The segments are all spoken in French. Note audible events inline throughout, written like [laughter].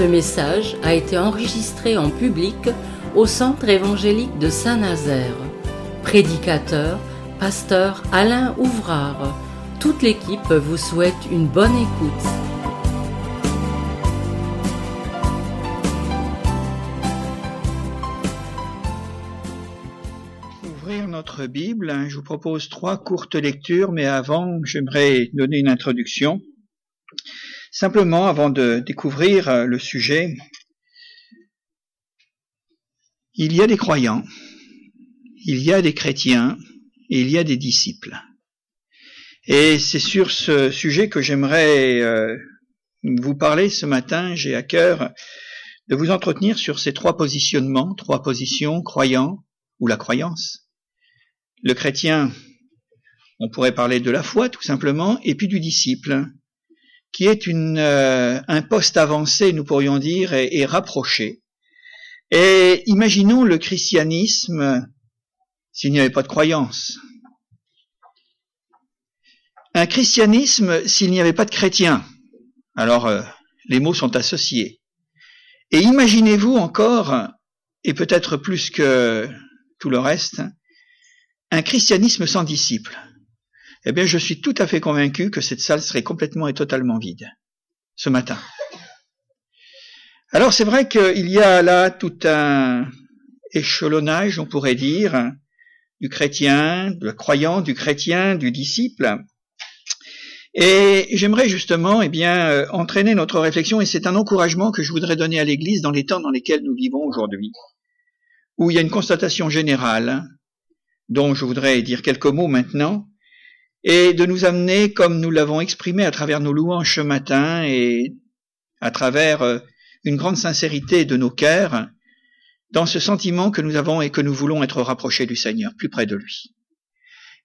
Ce message a été enregistré en public au Centre évangélique de Saint-Nazaire. Prédicateur, pasteur Alain Ouvrard. Toute l'équipe vous souhaite une bonne écoute. Ouvrir notre Bible, je vous propose trois courtes lectures, mais avant, j'aimerais donner une introduction. Simplement, avant de découvrir euh, le sujet, il y a des croyants, il y a des chrétiens et il y a des disciples. Et c'est sur ce sujet que j'aimerais euh, vous parler ce matin. J'ai à cœur de vous entretenir sur ces trois positionnements, trois positions, croyants ou la croyance. Le chrétien, on pourrait parler de la foi tout simplement, et puis du disciple, qui est une, euh, un poste avancé, nous pourrions dire, et, rapproché. Et imaginons le christianisme s'il n'y avait pas de croyance. Un christianisme s'il n'y avait pas de chrétiens. Alors, euh, les mots sont associés. Et imaginez-vous encore, et peut-être plus que tout le reste, un christianisme sans disciples eh bien je suis tout à fait convaincu que cette salle serait complètement et totalement vide ce matin. Alors c'est vrai qu'il y a là tout un échelonnage, on pourrait dire, du chrétien, du croyant, du chrétien, du disciple. Et j'aimerais justement, eh bien, euh, entraîner notre réflexion, et c'est un encouragement que je voudrais donner à l'Église dans les temps dans lesquels nous vivons aujourd'hui, où il y a une constatation générale, dont je voudrais dire quelques mots maintenant, et de nous amener, comme nous l'avons exprimé à travers nos louanges ce matin et à travers euh, une grande sincérité de nos cœurs, dans ce sentiment que nous avons et que nous voulons être rapprochés du Seigneur, plus près de lui.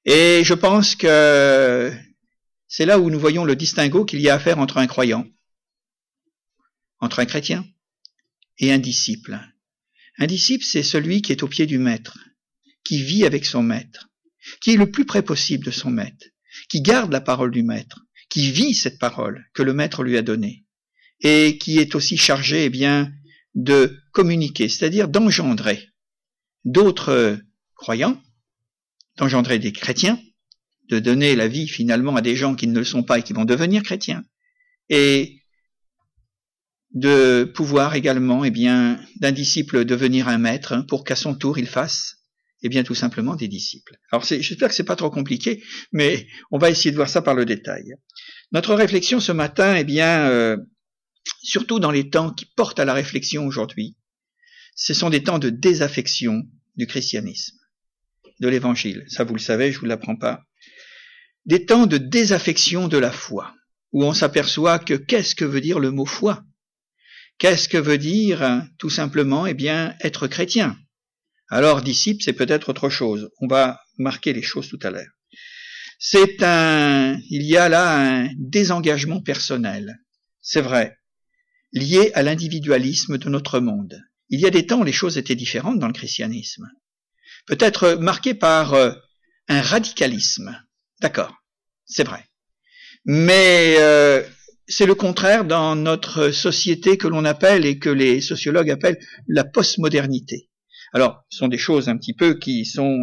Et je pense que c'est là où nous voyons le distinguo qu'il y a à faire entre un croyant, entre un chrétien et un disciple. Un disciple, c'est celui qui est au pied du maître, qui vit avec son maître, qui est le plus près possible de son maître, qui garde la parole du maître, qui vit cette parole que le maître lui a donnée, et qui est aussi chargé, eh bien, de communiquer, c'est-à-dire d'engendrer d'autres croyants, d'engendrer des chrétiens, de donner la vie finalement à des gens qui ne le sont pas et qui vont devenir chrétiens, et de pouvoir également, eh bien, d'un disciple devenir un maître pour qu'à son tour il fasse eh bien, tout simplement des disciples. Alors, j'espère que c'est pas trop compliqué, mais on va essayer de voir ça par le détail. Notre réflexion ce matin, eh bien, euh, surtout dans les temps qui portent à la réflexion aujourd'hui, ce sont des temps de désaffection du christianisme, de l'évangile. Ça, vous le savez, je vous l'apprends pas. Des temps de désaffection de la foi, où on s'aperçoit que qu'est-ce que veut dire le mot foi? Qu'est-ce que veut dire, tout simplement, eh bien, être chrétien? Alors disciple, c'est peut-être autre chose. On va marquer les choses tout à l'heure. C'est un, il y a là un désengagement personnel. C'est vrai. Lié à l'individualisme de notre monde. Il y a des temps où les choses étaient différentes dans le christianisme. Peut-être marqué par euh, un radicalisme. D'accord. C'est vrai. Mais euh, c'est le contraire dans notre société que l'on appelle et que les sociologues appellent la postmodernité. Alors, ce sont des choses un petit peu qui sont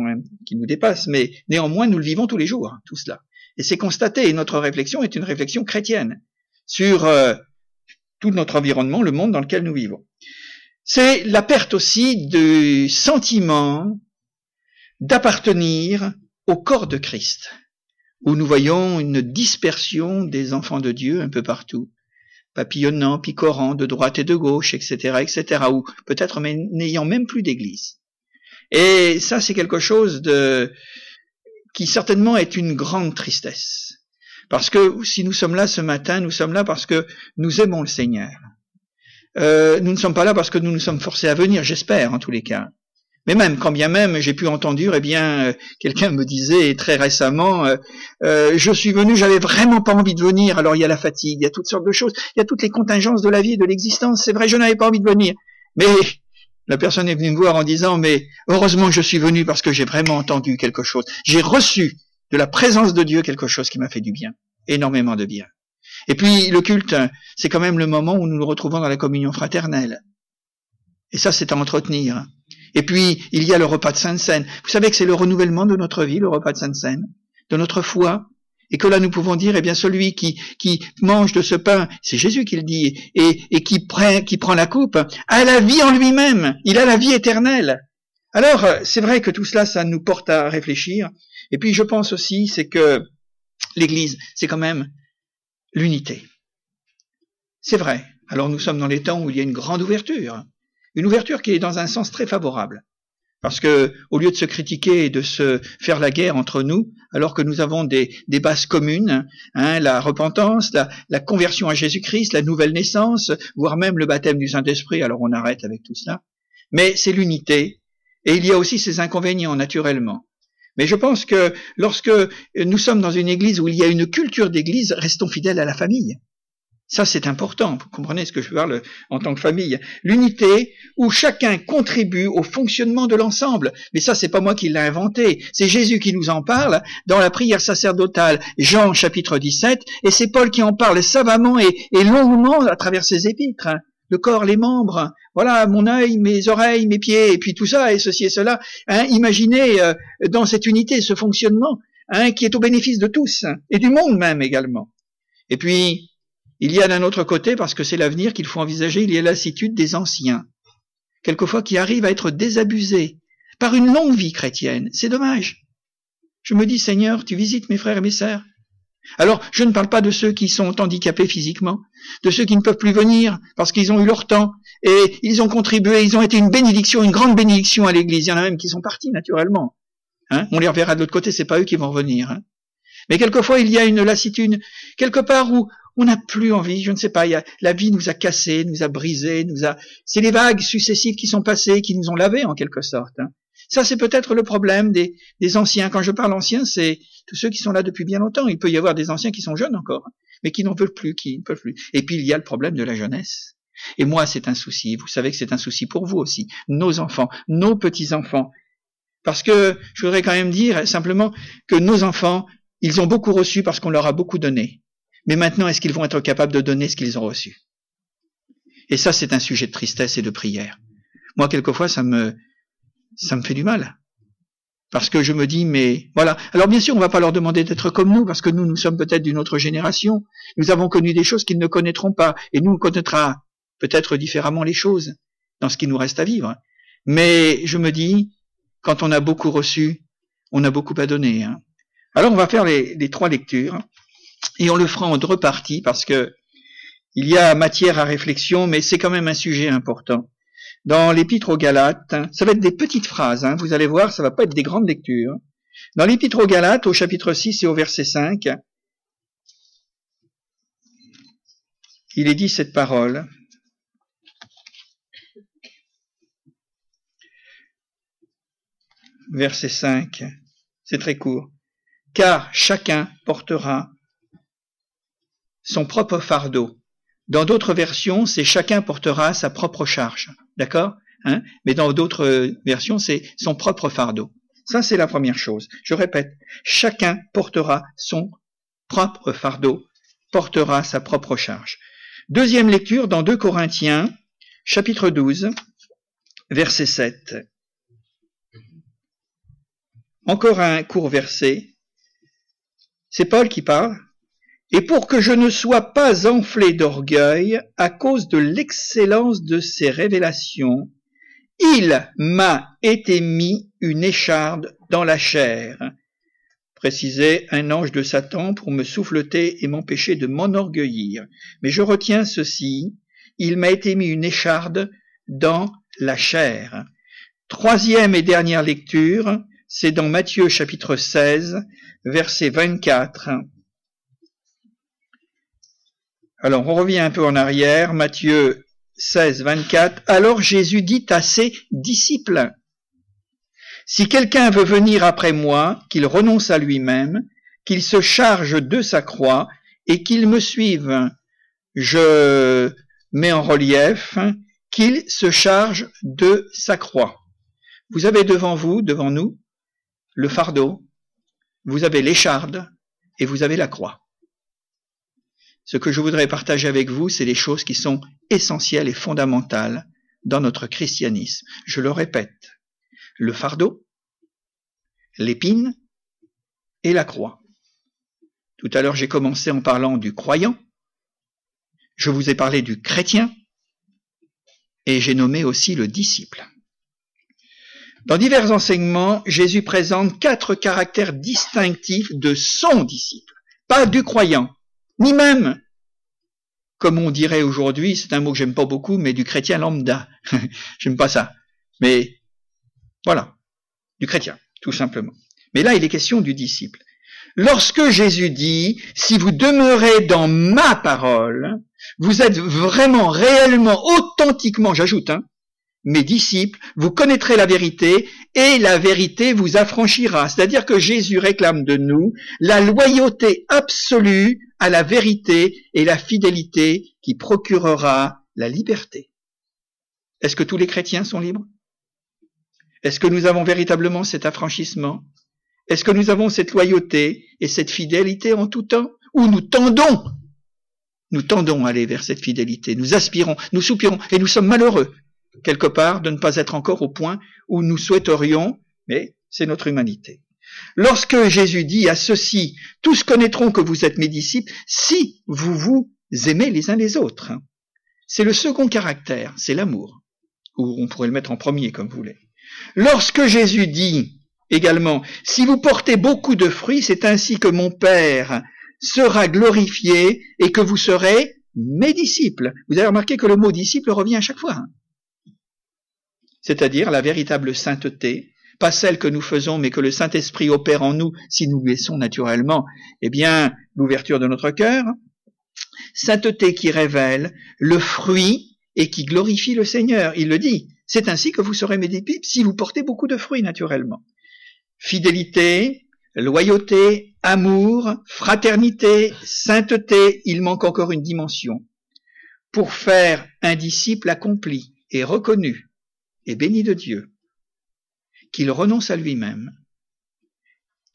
qui nous dépassent, mais néanmoins nous le vivons tous les jours, tout cela. Et c'est constaté. Et notre réflexion est une réflexion chrétienne sur euh, tout notre environnement, le monde dans lequel nous vivons. C'est la perte aussi du sentiment d'appartenir au corps de Christ, où nous voyons une dispersion des enfants de Dieu un peu partout, papillonnant, picorant de droite et de gauche, etc., etc., ou peut-être n'ayant même plus d'église. Et ça, c'est quelque chose de qui certainement est une grande tristesse. Parce que si nous sommes là ce matin, nous sommes là parce que nous aimons le Seigneur. Euh, nous ne sommes pas là parce que nous nous sommes forcés à venir, j'espère en tous les cas. Mais même, quand bien même j'ai pu entendre, eh bien, euh, quelqu'un me disait très récemment, euh, euh, je suis venu, j'avais vraiment pas envie de venir. Alors il y a la fatigue, il y a toutes sortes de choses, il y a toutes les contingences de la vie et de l'existence. C'est vrai, je n'avais pas envie de venir. Mais la personne est venue me voir en disant, mais heureusement je suis venu parce que j'ai vraiment entendu quelque chose. J'ai reçu de la présence de Dieu quelque chose qui m'a fait du bien, énormément de bien. Et puis le culte, c'est quand même le moment où nous nous retrouvons dans la communion fraternelle. Et ça, c'est à entretenir. Et puis, il y a le repas de Sainte Seine. Vous savez que c'est le renouvellement de notre vie, le repas de Sainte Seine, de notre foi. Et que là, nous pouvons dire, eh bien, celui qui, qui mange de ce pain, c'est Jésus qui le dit, et, et qui, prend, qui prend la coupe, a la vie en lui-même. Il a la vie éternelle. Alors, c'est vrai que tout cela, ça nous porte à réfléchir. Et puis, je pense aussi, c'est que l'Église, c'est quand même l'unité. C'est vrai. Alors, nous sommes dans les temps où il y a une grande ouverture. Une ouverture qui est dans un sens très favorable. Parce que, au lieu de se critiquer et de se faire la guerre entre nous, alors que nous avons des, bases communes, hein, la repentance, la, la conversion à Jésus-Christ, la nouvelle naissance, voire même le baptême du Saint-Esprit, alors on arrête avec tout cela. Mais c'est l'unité, et il y a aussi ses inconvénients, naturellement. Mais je pense que lorsque nous sommes dans une église où il y a une culture d'église, restons fidèles à la famille. Ça, c'est important. Vous comprenez ce que je parle en tant que famille. L'unité où chacun contribue au fonctionnement de l'ensemble. Mais ça, c'est pas moi qui l'ai inventé. C'est Jésus qui nous en parle dans la prière sacerdotale, Jean chapitre 17, et c'est Paul qui en parle savamment et, longuement à travers ses épîtres. Le corps, les membres, voilà mon œil, mes oreilles, mes pieds, et puis tout ça, et ceci et cela. Hein, imaginez euh, dans cette unité ce fonctionnement hein, qui est au bénéfice de tous, et du monde même également. Et puis, il y a d'un autre côté, parce que c'est l'avenir qu'il faut envisager, il y a lassitude des anciens, quelquefois qui arrivent à être désabusés par une longue vie chrétienne. C'est dommage. Je me dis, Seigneur, tu visites mes frères et mes sœurs. Alors, je ne parle pas de ceux qui sont handicapés physiquement, de ceux qui ne peuvent plus venir parce qu'ils ont eu leur temps et ils ont contribué, ils ont été une bénédiction, une grande bénédiction à l'Église. Il y en a même qui sont partis naturellement. Hein? On les reverra de l'autre côté, c'est pas eux qui vont revenir. Hein Mais quelquefois, il y a une lassitude quelque part où on n'a plus envie, je ne sais pas, la vie nous a cassé, nous a brisé, nous a. C'est les vagues successives qui sont passées, qui nous ont lavés en quelque sorte. Hein. Ça, c'est peut-être le problème des, des, anciens. Quand je parle anciens, c'est tous ceux qui sont là depuis bien longtemps. Il peut y avoir des anciens qui sont jeunes encore, mais qui n'en veulent plus, qui ne peuvent plus. Et puis il y a le problème de la jeunesse. Et moi, c'est un souci. Vous savez que c'est un souci pour vous aussi, nos enfants, nos petits enfants. Parce que je voudrais quand même dire simplement que nos enfants, ils ont beaucoup reçu parce qu'on leur a beaucoup donné. Mais maintenant, est-ce qu'ils vont être capables de donner ce qu'ils ont reçu? Et ça, c'est un sujet de tristesse et de prière. Moi, quelquefois, ça me, ça me fait du mal. Parce que je me dis, mais voilà. Alors bien sûr, on ne va pas leur demander d'être comme nous, parce que nous, nous sommes peut-être d'une autre génération. Nous avons connu des choses qu'ils ne connaîtront pas. Et nous, on connaîtra peut-être différemment les choses dans ce qui nous reste à vivre. Mais je me dis, quand on a beaucoup reçu, on a beaucoup à donner. Hein. Alors on va faire les, les trois lectures. Et on le fera en deux parties parce que il y a matière à réflexion, mais c'est quand même un sujet important. Dans l'épître aux Galates, ça va être des petites phrases, hein, vous allez voir, ça va pas être des grandes lectures. Dans l'épître aux Galates, au chapitre 6 et au verset 5, il est dit cette parole. Verset 5, c'est très court. Car chacun portera son propre fardeau. Dans d'autres versions, c'est chacun portera sa propre charge. D'accord? Hein? Mais dans d'autres versions, c'est son propre fardeau. Ça, c'est la première chose. Je répète, chacun portera son propre fardeau, portera sa propre charge. Deuxième lecture dans 2 Corinthiens, chapitre 12, verset 7. Encore un court verset. C'est Paul qui parle et pour que je ne sois pas enflé d'orgueil à cause de l'excellence de ses révélations, il m'a été mis une écharde dans la chair, précisait un ange de Satan pour me souffleter et m'empêcher de m'enorgueillir. Mais je retiens ceci, il m'a été mis une écharde dans la chair. Troisième et dernière lecture, c'est dans Matthieu chapitre 16, verset 24 alors on revient un peu en arrière, Matthieu 16, 24. Alors Jésus dit à ses disciples, Si quelqu'un veut venir après moi, qu'il renonce à lui-même, qu'il se charge de sa croix et qu'il me suive. Je mets en relief qu'il se charge de sa croix. Vous avez devant vous, devant nous, le fardeau, vous avez l'écharde et vous avez la croix. Ce que je voudrais partager avec vous, c'est les choses qui sont essentielles et fondamentales dans notre christianisme. Je le répète, le fardeau, l'épine et la croix. Tout à l'heure, j'ai commencé en parlant du croyant. Je vous ai parlé du chrétien. Et j'ai nommé aussi le disciple. Dans divers enseignements, Jésus présente quatre caractères distinctifs de son disciple, pas du croyant, ni même, comme on dirait aujourd'hui, c'est un mot que j'aime pas beaucoup, mais du chrétien lambda. [laughs] j'aime pas ça. Mais voilà, du chrétien, tout simplement. Mais là, il est question du disciple. Lorsque Jésus dit, si vous demeurez dans ma parole, vous êtes vraiment, réellement, authentiquement, j'ajoute, hein, mes disciples, vous connaîtrez la vérité et la vérité vous affranchira. C'est-à-dire que Jésus réclame de nous la loyauté absolue à la vérité et la fidélité qui procurera la liberté. Est-ce que tous les chrétiens sont libres? Est-ce que nous avons véritablement cet affranchissement? Est-ce que nous avons cette loyauté et cette fidélité en tout temps? Ou nous tendons Nous tendons à aller vers cette fidélité, nous aspirons, nous soupirons et nous sommes malheureux quelque part, de ne pas être encore au point où nous souhaiterions, mais c'est notre humanité. Lorsque Jésus dit à ceux-ci, tous connaîtront que vous êtes mes disciples, si vous vous aimez les uns les autres. C'est le second caractère, c'est l'amour. Ou on pourrait le mettre en premier, comme vous voulez. Lorsque Jésus dit également, si vous portez beaucoup de fruits, c'est ainsi que mon Père sera glorifié et que vous serez mes disciples. Vous avez remarqué que le mot disciple revient à chaque fois. C'est-à-dire la véritable sainteté, pas celle que nous faisons, mais que le Saint-Esprit opère en nous si nous laissons naturellement, eh bien, l'ouverture de notre cœur. Sainteté qui révèle le fruit et qui glorifie le Seigneur. Il le dit. C'est ainsi que vous serez mes si vous portez beaucoup de fruits naturellement. Fidélité, loyauté, amour, fraternité, sainteté, il manque encore une dimension. Pour faire un disciple accompli et reconnu, et béni de Dieu, qu'il renonce à lui-même,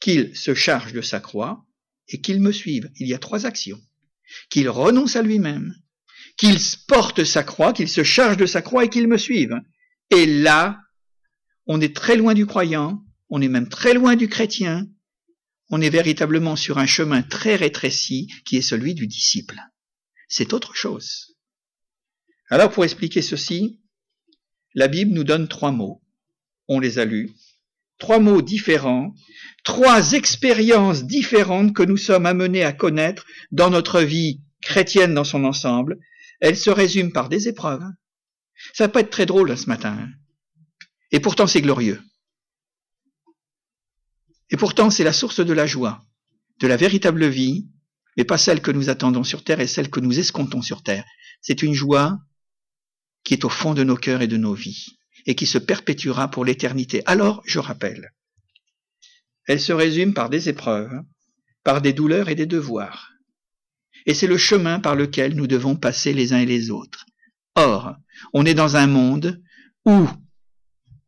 qu'il se charge de sa croix et qu'il me suive. Il y a trois actions. Qu'il renonce à lui-même, qu'il porte sa croix, qu'il se charge de sa croix et qu'il me suive. Et là, on est très loin du croyant, on est même très loin du chrétien, on est véritablement sur un chemin très rétréci qui est celui du disciple. C'est autre chose. Alors pour expliquer ceci, la Bible nous donne trois mots. On les a lus. Trois mots différents, trois expériences différentes que nous sommes amenés à connaître dans notre vie chrétienne dans son ensemble. Elles se résument par des épreuves. Ça va pas être très drôle ce matin. Et pourtant c'est glorieux. Et pourtant c'est la source de la joie, de la véritable vie, mais pas celle que nous attendons sur terre et celle que nous escomptons sur terre. C'est une joie qui est au fond de nos cœurs et de nos vies, et qui se perpétuera pour l'éternité. Alors, je rappelle, elle se résume par des épreuves, par des douleurs et des devoirs. Et c'est le chemin par lequel nous devons passer les uns et les autres. Or, on est dans un monde où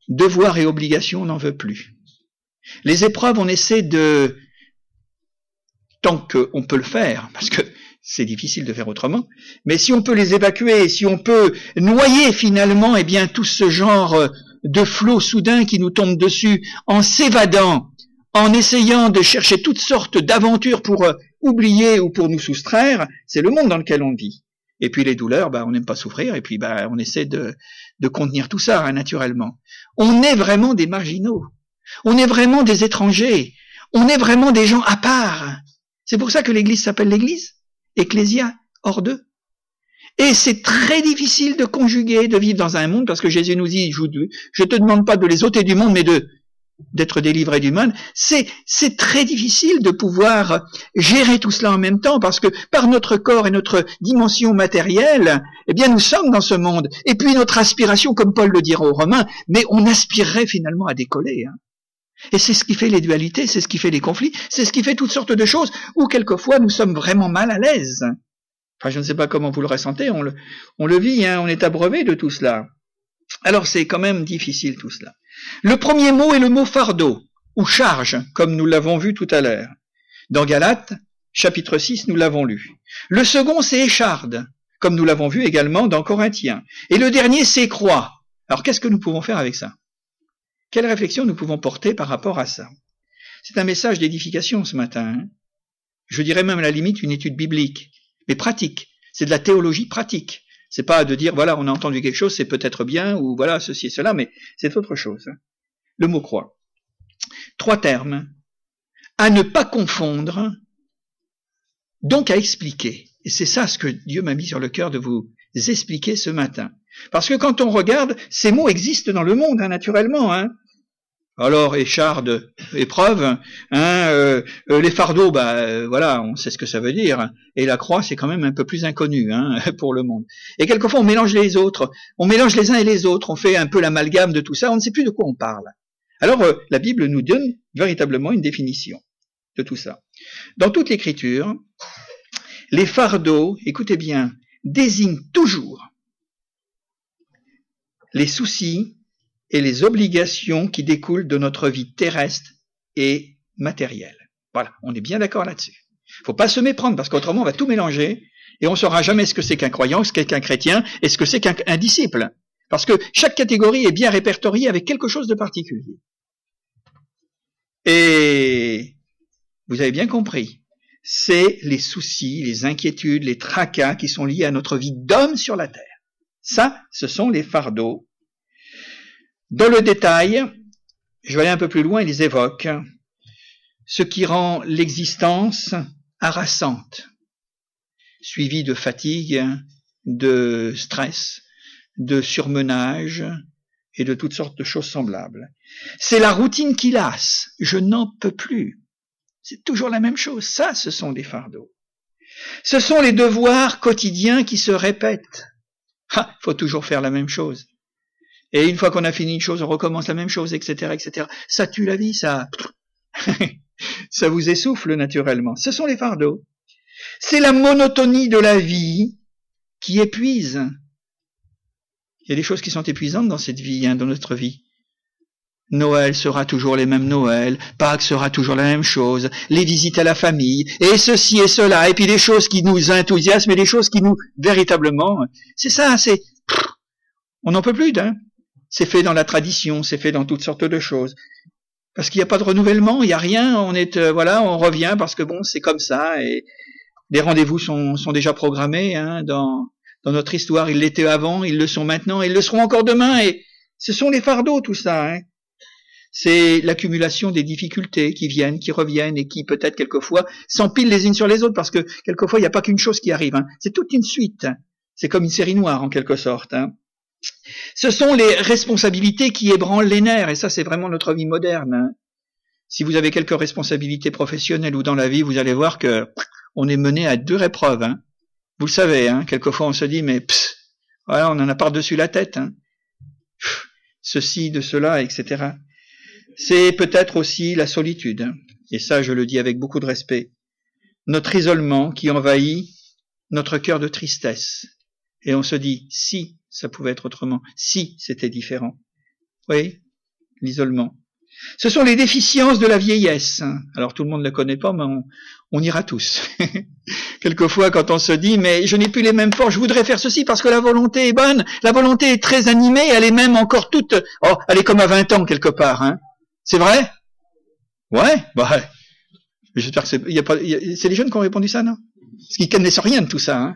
devoirs et obligations, on n'en veut plus. Les épreuves, on essaie de, tant qu'on peut le faire, parce que c'est difficile de faire autrement. Mais si on peut les évacuer, si on peut noyer finalement, eh bien, tout ce genre euh, de flot soudain qui nous tombe dessus, en s'évadant, en essayant de chercher toutes sortes d'aventures pour euh, oublier ou pour nous soustraire, c'est le monde dans lequel on vit. Et puis les douleurs, bah, on n'aime pas souffrir, et puis bah, on essaie de, de contenir tout ça, hein, naturellement. On est vraiment des marginaux. On est vraiment des étrangers. On est vraiment des gens à part. C'est pour ça que l'Église s'appelle l'Église. Ecclésia, hors d'eux. Et c'est très difficile de conjuguer, de vivre dans un monde, parce que Jésus nous dit, je, ne te demande pas de les ôter du monde, mais de d'être délivré du monde, c'est, c'est très difficile de pouvoir gérer tout cela en même temps, parce que par notre corps et notre dimension matérielle, eh bien, nous sommes dans ce monde. Et puis notre aspiration, comme Paul le dira aux Romains, mais on aspirerait finalement à décoller. Hein. Et c'est ce qui fait les dualités, c'est ce qui fait les conflits, c'est ce qui fait toutes sortes de choses où quelquefois nous sommes vraiment mal à l'aise. Enfin, je ne sais pas comment vous le ressentez, on le, on le vit, hein, on est abreuvé de tout cela. Alors c'est quand même difficile tout cela. Le premier mot est le mot fardeau, ou charge, comme nous l'avons vu tout à l'heure. Dans Galates, chapitre 6, nous l'avons lu. Le second, c'est écharde, comme nous l'avons vu également dans Corinthiens. Et le dernier, c'est croix. Alors qu'est-ce que nous pouvons faire avec ça? Quelle réflexion nous pouvons porter par rapport à ça? C'est un message d'édification ce matin. Hein. Je dirais même à la limite une étude biblique, mais pratique. C'est de la théologie pratique. C'est pas de dire voilà on a entendu quelque chose, c'est peut-être bien ou voilà ceci et cela, mais c'est autre chose. Hein. Le mot croix. Trois termes à ne pas confondre, donc à expliquer. Et c'est ça ce que Dieu m'a mis sur le cœur de vous expliquer ce matin. Parce que quand on regarde, ces mots existent dans le monde, hein, naturellement. Alors, écharde, épreuve, hein, euh, euh, les fardeaux, bah euh, voilà, on sait ce que ça veut dire. Et la croix, c'est quand même un peu plus inconnu hein, [laughs] pour le monde. Et quelquefois, on mélange les autres, on mélange les uns et les autres, on fait un peu l'amalgame de tout ça, on ne sait plus de quoi on parle. Alors, la Bible nous donne véritablement une définition de tout ça. Dans toute l'écriture, les fardeaux, écoutez bien, désignent toujours les soucis et les obligations qui découlent de notre vie terrestre et matérielle. Voilà, on est bien d'accord là-dessus. Il faut pas se méprendre parce qu'autrement on va tout mélanger et on saura jamais ce que c'est qu'un croyant, ce qu'est qu'un chrétien et ce que c'est qu'un disciple. Parce que chaque catégorie est bien répertoriée avec quelque chose de particulier. Et vous avez bien compris, c'est les soucis, les inquiétudes, les tracas qui sont liés à notre vie d'homme sur la terre. Ça, ce sont les fardeaux. Dans le détail, je vais aller un peu plus loin, ils les évoquent. Ce qui rend l'existence harassante, suivi de fatigue, de stress, de surmenage et de toutes sortes de choses semblables. C'est la routine qui lasse. Je n'en peux plus. C'est toujours la même chose. Ça, ce sont des fardeaux. Ce sont les devoirs quotidiens qui se répètent. Ah, faut toujours faire la même chose. Et une fois qu'on a fini une chose, on recommence la même chose, etc., etc. Ça tue la vie, ça. [laughs] ça vous essouffle naturellement. Ce sont les fardeaux. C'est la monotonie de la vie qui épuise. Il y a des choses qui sont épuisantes dans cette vie, hein, dans notre vie. Noël sera toujours les mêmes Noëls, Pâques sera toujours la même chose, les visites à la famille, et ceci et cela, et puis les choses qui nous enthousiasment et les choses qui nous, véritablement, c'est ça, c'est, on n'en peut plus, hein. C'est fait dans la tradition, c'est fait dans toutes sortes de choses. Parce qu'il n'y a pas de renouvellement, il n'y a rien, on est, euh, voilà, on revient parce que bon, c'est comme ça, et les rendez-vous sont, sont déjà programmés, hein, dans, dans notre histoire, ils l'étaient avant, ils le sont maintenant, ils le seront encore demain, et ce sont les fardeaux, tout ça, hein. C'est l'accumulation des difficultés qui viennent, qui reviennent et qui peut-être quelquefois s'empilent les unes sur les autres parce que quelquefois il n'y a pas qu'une chose qui arrive. Hein. C'est toute une suite. C'est comme une série noire en quelque sorte. Hein. Ce sont les responsabilités qui ébranlent les nerfs et ça c'est vraiment notre vie moderne. Hein. Si vous avez quelques responsabilités professionnelles ou dans la vie, vous allez voir que on est mené à deux épreuves. Hein. Vous le savez, hein, quelquefois on se dit mais on en a par-dessus la tête. Hein. Ceci, de cela, etc c'est peut-être aussi la solitude, et ça je le dis avec beaucoup de respect, notre isolement qui envahit notre cœur de tristesse, et on se dit si ça pouvait être autrement, si c'était différent. Oui, l'isolement. Ce sont les déficiences de la vieillesse. Alors tout le monde ne le connaît pas, mais on, ira tous. [laughs] Quelquefois, quand on se dit, mais je n'ai plus les mêmes forces, je voudrais faire ceci parce que la volonté est bonne, la volonté est très animée, elle est même encore toute, oh, elle est comme à 20 ans quelque part, hein. C'est vrai? Ouais, bah, j'espère que c'est, c'est les jeunes qui ont répondu ça, non? Parce qu'ils connaissent rien de tout ça, hein,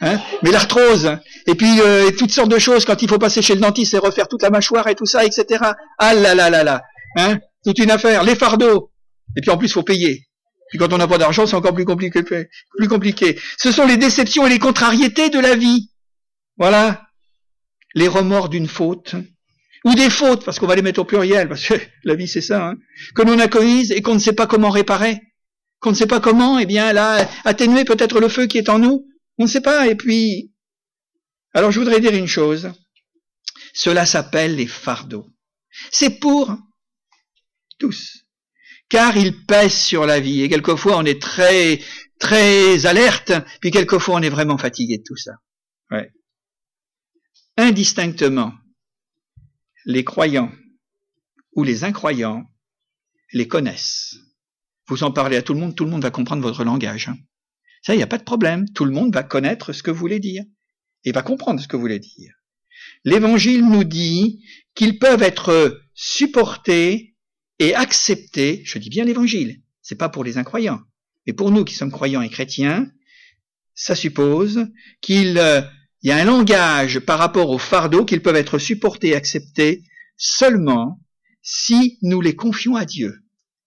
hein Mais l'arthrose, et puis euh, toutes sortes de choses quand il faut passer chez le dentiste et refaire toute la mâchoire et tout ça, etc. Ah là là là là, hein Toute une affaire, les fardeaux, et puis en plus faut payer. Puis quand on n'a pas d'argent, c'est encore plus compliqué, plus compliqué. Ce sont les déceptions et les contrariétés de la vie. Voilà. Les remords d'une faute, ou des fautes, parce qu'on va les mettre au pluriel, parce que [laughs] la vie c'est ça, hein, que l'on a commises et qu'on ne sait pas comment réparer, qu'on ne sait pas comment, eh bien là, atténuer peut-être le feu qui est en nous, on ne sait pas, et puis... Alors je voudrais dire une chose, cela s'appelle les fardeaux. C'est pour tous, car ils pèsent sur la vie, et quelquefois on est très, très alerte, puis quelquefois on est vraiment fatigué de tout ça. Indistinctement, les croyants ou les incroyants les connaissent. vous en parlez à tout le monde, tout le monde va comprendre votre langage. Hein. Ça, il n'y a pas de problème. Tout le monde va connaître ce que vous voulez dire et va comprendre ce que vous voulez dire. L'évangile nous dit qu'ils peuvent être supportés et acceptés. Je dis bien l'évangile. C'est pas pour les incroyants. Mais pour nous qui sommes croyants et chrétiens, ça suppose qu'il euh, y a un langage par rapport aux fardeaux qu'ils peuvent être supportés et acceptés seulement si nous les confions à Dieu.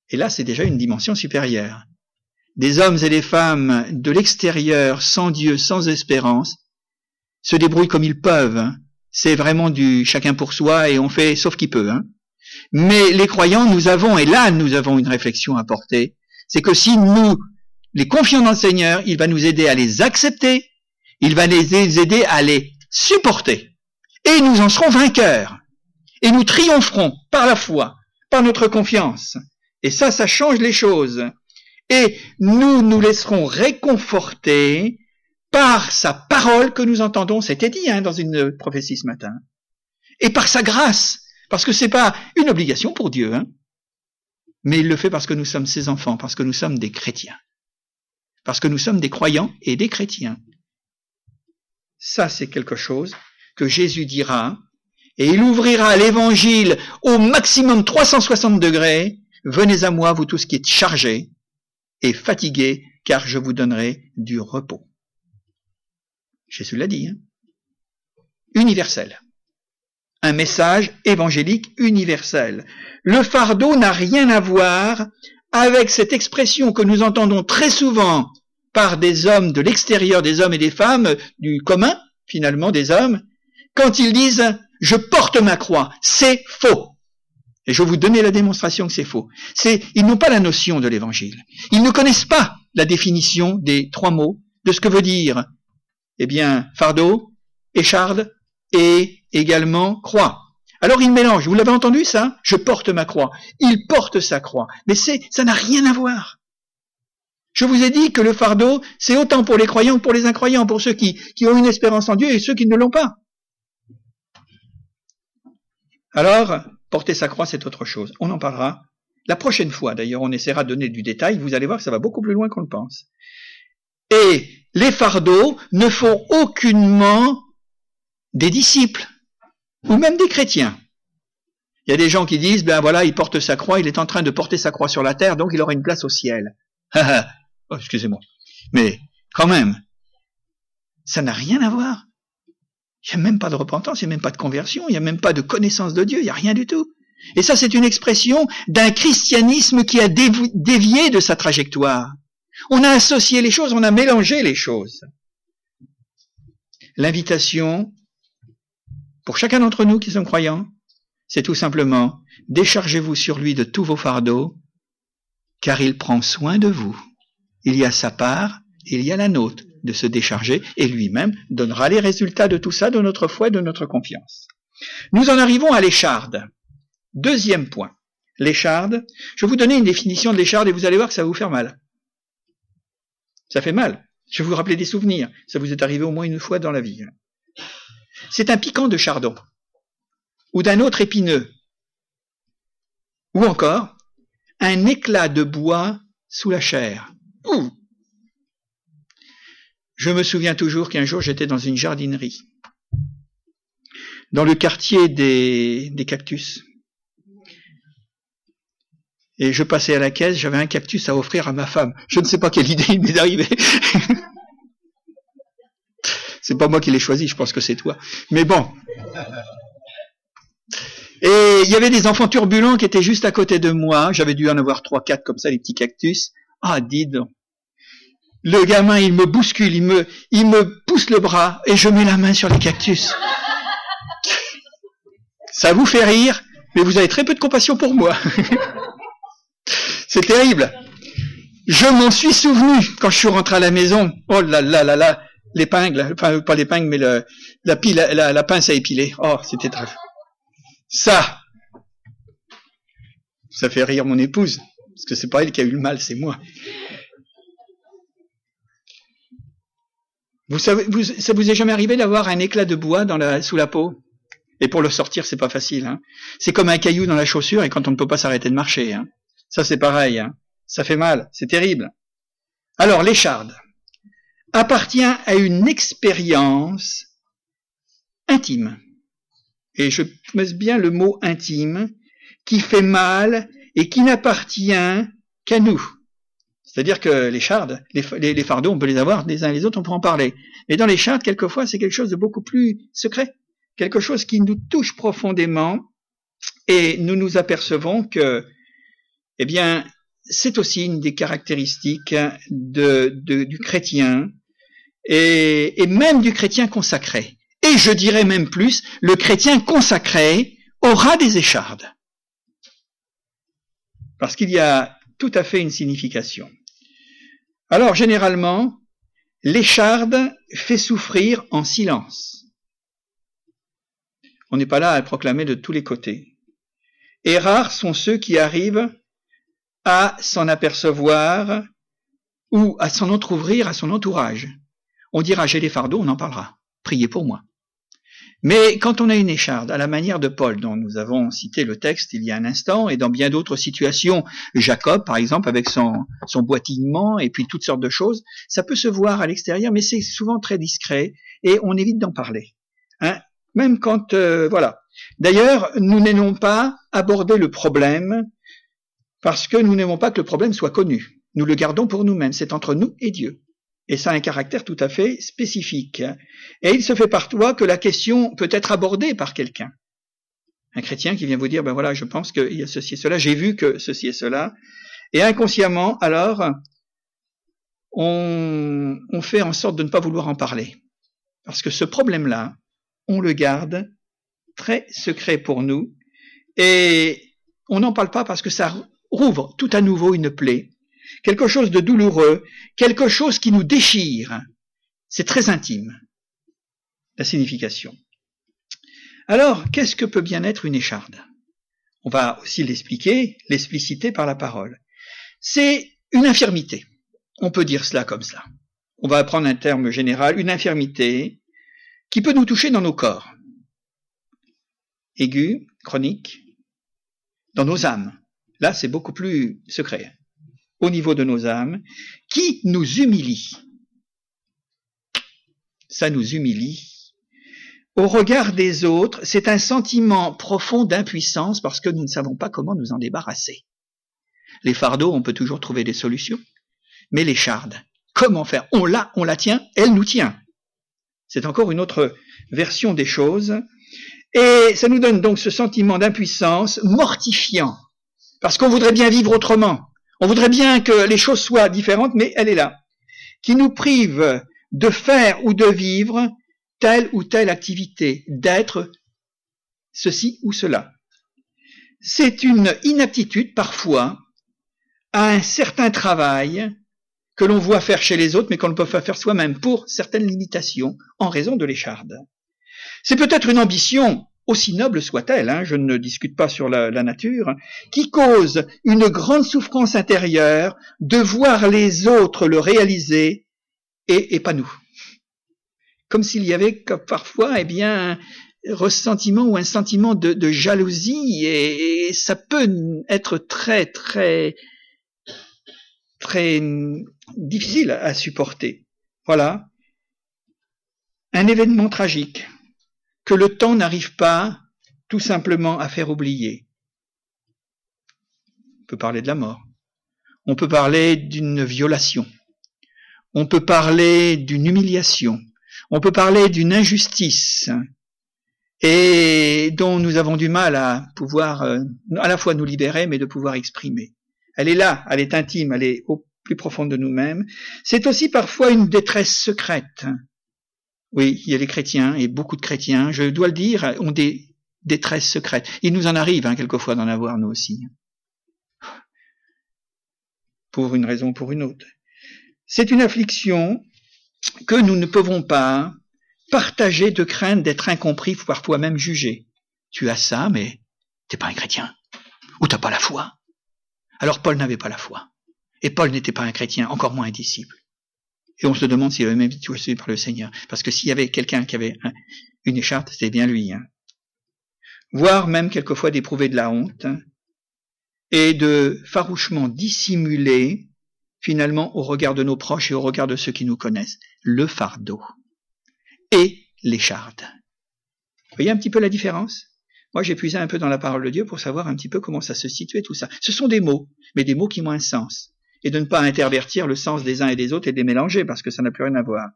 Et là, c'est déjà une dimension supérieure. Des hommes et des femmes de l'extérieur, sans Dieu, sans espérance, se débrouillent comme ils peuvent. C'est vraiment du chacun pour soi et on fait sauf qui peut. Hein. Mais les croyants, nous avons, et là nous avons une réflexion à porter, c'est que si nous les confions dans le Seigneur, il va nous aider à les accepter, il va les aider à les supporter. Et nous en serons vainqueurs. Et nous triompherons par la foi, par notre confiance. Et ça, ça change les choses. Et nous nous laisserons réconforter par sa parole que nous entendons, c'était dit hein, dans une prophétie ce matin, et par sa grâce, parce que c'est pas une obligation pour Dieu, hein, mais il le fait parce que nous sommes ses enfants, parce que nous sommes des chrétiens, parce que nous sommes des croyants et des chrétiens. Ça, c'est quelque chose que Jésus dira, et il ouvrira l'évangile au maximum 360 degrés. Venez à moi, vous tous qui êtes chargés et fatigués, car je vous donnerai du repos. Jésus l'a dit. Hein universel. Un message évangélique universel. Le fardeau n'a rien à voir avec cette expression que nous entendons très souvent par des hommes de l'extérieur, des hommes et des femmes, du commun, finalement, des hommes, quand ils disent je porte ma croix. C'est faux. Et je vais vous donner la démonstration que c'est faux. C'est, ils n'ont pas la notion de l'évangile. Ils ne connaissent pas la définition des trois mots de ce que veut dire, eh bien, fardeau, écharde et également croix. Alors ils mélangent. Vous l'avez entendu ça? Je porte ma croix. Il porte sa croix. Mais c'est, ça n'a rien à voir. Je vous ai dit que le fardeau, c'est autant pour les croyants que pour les incroyants, pour ceux qui, qui ont une espérance en Dieu et ceux qui ne l'ont pas. Alors, porter sa croix, c'est autre chose. On en parlera. La prochaine fois, d'ailleurs, on essaiera de donner du détail. Vous allez voir que ça va beaucoup plus loin qu'on le pense. Et les fardeaux ne font aucunement des disciples, ou même des chrétiens. Il y a des gens qui disent, ben voilà, il porte sa croix, il est en train de porter sa croix sur la terre, donc il aura une place au ciel. [laughs] oh, excusez-moi. Mais quand même, ça n'a rien à voir. Il n'y a même pas de repentance, il n'y a même pas de conversion, il n'y a même pas de connaissance de Dieu, il n'y a rien du tout. Et ça, c'est une expression d'un christianisme qui a dévié de sa trajectoire. On a associé les choses, on a mélangé les choses. L'invitation, pour chacun d'entre nous qui sommes croyants, c'est tout simplement déchargez-vous sur lui de tous vos fardeaux, car il prend soin de vous. Il y a sa part, il y a la nôtre de se décharger, et lui-même donnera les résultats de tout ça, de notre foi et de notre confiance. Nous en arrivons à l'écharde. Deuxième point. L'écharde. Je vais vous donner une définition de l'écharde et vous allez voir que ça va vous faire mal. Ça fait mal. Je vais vous rappeler des souvenirs. Ça vous est arrivé au moins une fois dans la vie. C'est un piquant de chardon. Ou d'un autre épineux. Ou encore, un éclat de bois sous la chair. Ouh je me souviens toujours qu'un jour j'étais dans une jardinerie, dans le quartier des, cactus. Et je passais à la caisse, j'avais un cactus à offrir à ma femme. Je ne sais pas quelle idée il m'est arrivée. [laughs] c'est pas moi qui l'ai choisi, je pense que c'est toi. Mais bon. Et il y avait des enfants turbulents qui étaient juste à côté de moi. J'avais dû en avoir trois, quatre comme ça, les petits cactus. Ah, dis. Le gamin, il me bouscule, il me, il me pousse le bras et je mets la main sur les cactus. Ça vous fait rire, mais vous avez très peu de compassion pour moi. [laughs] C'est terrible. Je m'en suis souvenu quand je suis rentré à la maison. Oh là là là là, l'épingle, enfin pas l'épingle, mais le, la, pile, la, pince à épiler. Oh, c'était très. Ça, ça fait rire mon épouse, parce que c'est pas elle qui a eu le mal, c'est moi. Vous savez, vous, ça vous est jamais arrivé d'avoir un éclat de bois dans la, sous la peau? Et pour le sortir, c'est pas facile. Hein. C'est comme un caillou dans la chaussure et quand on ne peut pas s'arrêter de marcher. Hein. Ça, c'est pareil. Hein. Ça fait mal, c'est terrible. Alors, l'écharde appartient à une expérience intime. Et je mets bien le mot intime, qui fait mal et qui n'appartient qu'à nous. C'est-à-dire que les chardes, les, fardeaux, on peut les avoir les uns les autres, on peut en parler. Mais dans les chardes, quelquefois, c'est quelque chose de beaucoup plus secret, quelque chose qui nous touche profondément, et nous nous apercevons que, eh bien, c'est aussi une des caractéristiques du chrétien, et, et même du chrétien consacré. Et je dirais même plus, le chrétien consacré aura des échardes. Parce qu'il y a tout à fait une signification. Alors, généralement, l'écharde fait souffrir en silence. On n'est pas là à proclamer de tous les côtés. Et rares sont ceux qui arrivent à s'en apercevoir ou à s'en entr'ouvrir à son entourage. On dira j'ai des fardeaux, on en parlera. Priez pour moi. Mais quand on a une écharde, à la manière de Paul, dont nous avons cité le texte il y a un instant, et dans bien d'autres situations, Jacob, par exemple, avec son, son boitillement et puis toutes sortes de choses, ça peut se voir à l'extérieur, mais c'est souvent très discret et on évite d'en parler. Hein Même quand, euh, voilà. D'ailleurs, nous n'aimons pas aborder le problème parce que nous n'aimons pas que le problème soit connu. Nous le gardons pour nous-mêmes. C'est entre nous et Dieu. Et ça a un caractère tout à fait spécifique. Et il se fait parfois que la question peut être abordée par quelqu'un. Un chrétien qui vient vous dire, ben voilà, je pense qu'il y a ceci et cela, j'ai vu que ceci et cela. Et inconsciemment, alors, on, on fait en sorte de ne pas vouloir en parler. Parce que ce problème-là, on le garde très secret pour nous. Et on n'en parle pas parce que ça rouvre tout à nouveau une plaie quelque chose de douloureux, quelque chose qui nous déchire. C'est très intime, la signification. Alors, qu'est-ce que peut bien être une écharde? On va aussi l'expliquer, l'expliciter par la parole. C'est une infirmité. On peut dire cela comme cela. On va prendre un terme général, une infirmité qui peut nous toucher dans nos corps. Aiguë, chronique, dans nos âmes. Là, c'est beaucoup plus secret au niveau de nos âmes, qui nous humilie. Ça nous humilie. Au regard des autres, c'est un sentiment profond d'impuissance parce que nous ne savons pas comment nous en débarrasser. Les fardeaux, on peut toujours trouver des solutions, mais les chardes, comment faire? On l'a, on la tient, elle nous tient. C'est encore une autre version des choses. Et ça nous donne donc ce sentiment d'impuissance mortifiant, parce qu'on voudrait bien vivre autrement. On voudrait bien que les choses soient différentes, mais elle est là, qui nous prive de faire ou de vivre telle ou telle activité, d'être ceci ou cela. C'est une inaptitude parfois à un certain travail que l'on voit faire chez les autres, mais qu'on ne peut pas faire soi-même pour certaines limitations en raison de l'écharde. C'est peut-être une ambition aussi noble soit-elle, hein, je ne discute pas sur la, nature, qui cause une grande souffrance intérieure de voir les autres le réaliser et, pas nous. Comme s'il y avait parfois, eh bien, un ressentiment ou un sentiment de, jalousie et, ça peut être très, très, très difficile à supporter. Voilà. Un événement tragique que le temps n'arrive pas tout simplement à faire oublier. On peut parler de la mort. On peut parler d'une violation. On peut parler d'une humiliation. On peut parler d'une injustice et dont nous avons du mal à pouvoir euh, à la fois nous libérer mais de pouvoir exprimer. Elle est là, elle est intime, elle est au plus profond de nous-mêmes. C'est aussi parfois une détresse secrète oui, il y a les chrétiens, et beaucoup de chrétiens, je dois le dire, ont des détresses secrètes. Il nous en arrive hein, quelquefois d'en avoir nous aussi. Pour une raison ou pour une autre. C'est une affliction que nous ne pouvons pas partager de crainte d'être incompris, parfois même jugé. Tu as ça, mais t'es pas un chrétien. Ou t'as pas la foi. Alors Paul n'avait pas la foi. Et Paul n'était pas un chrétien, encore moins un disciple. Et on se demande s'il avait même été choisi par le Seigneur. Parce que s'il y avait quelqu'un qui avait une écharpe, c'était bien lui. Hein. Voire même quelquefois d'éprouver de la honte. et de farouchement dissimuler finalement au regard de nos proches et au regard de ceux qui nous connaissent le fardeau et l'écharde. Vous voyez un petit peu la différence? Moi j'ai puisé un peu dans la parole de Dieu pour savoir un petit peu comment ça se situait tout ça. Ce sont des mots, mais des mots qui ont un sens. Et de ne pas intervertir le sens des uns et des autres et de les mélanger parce que ça n'a plus rien à voir.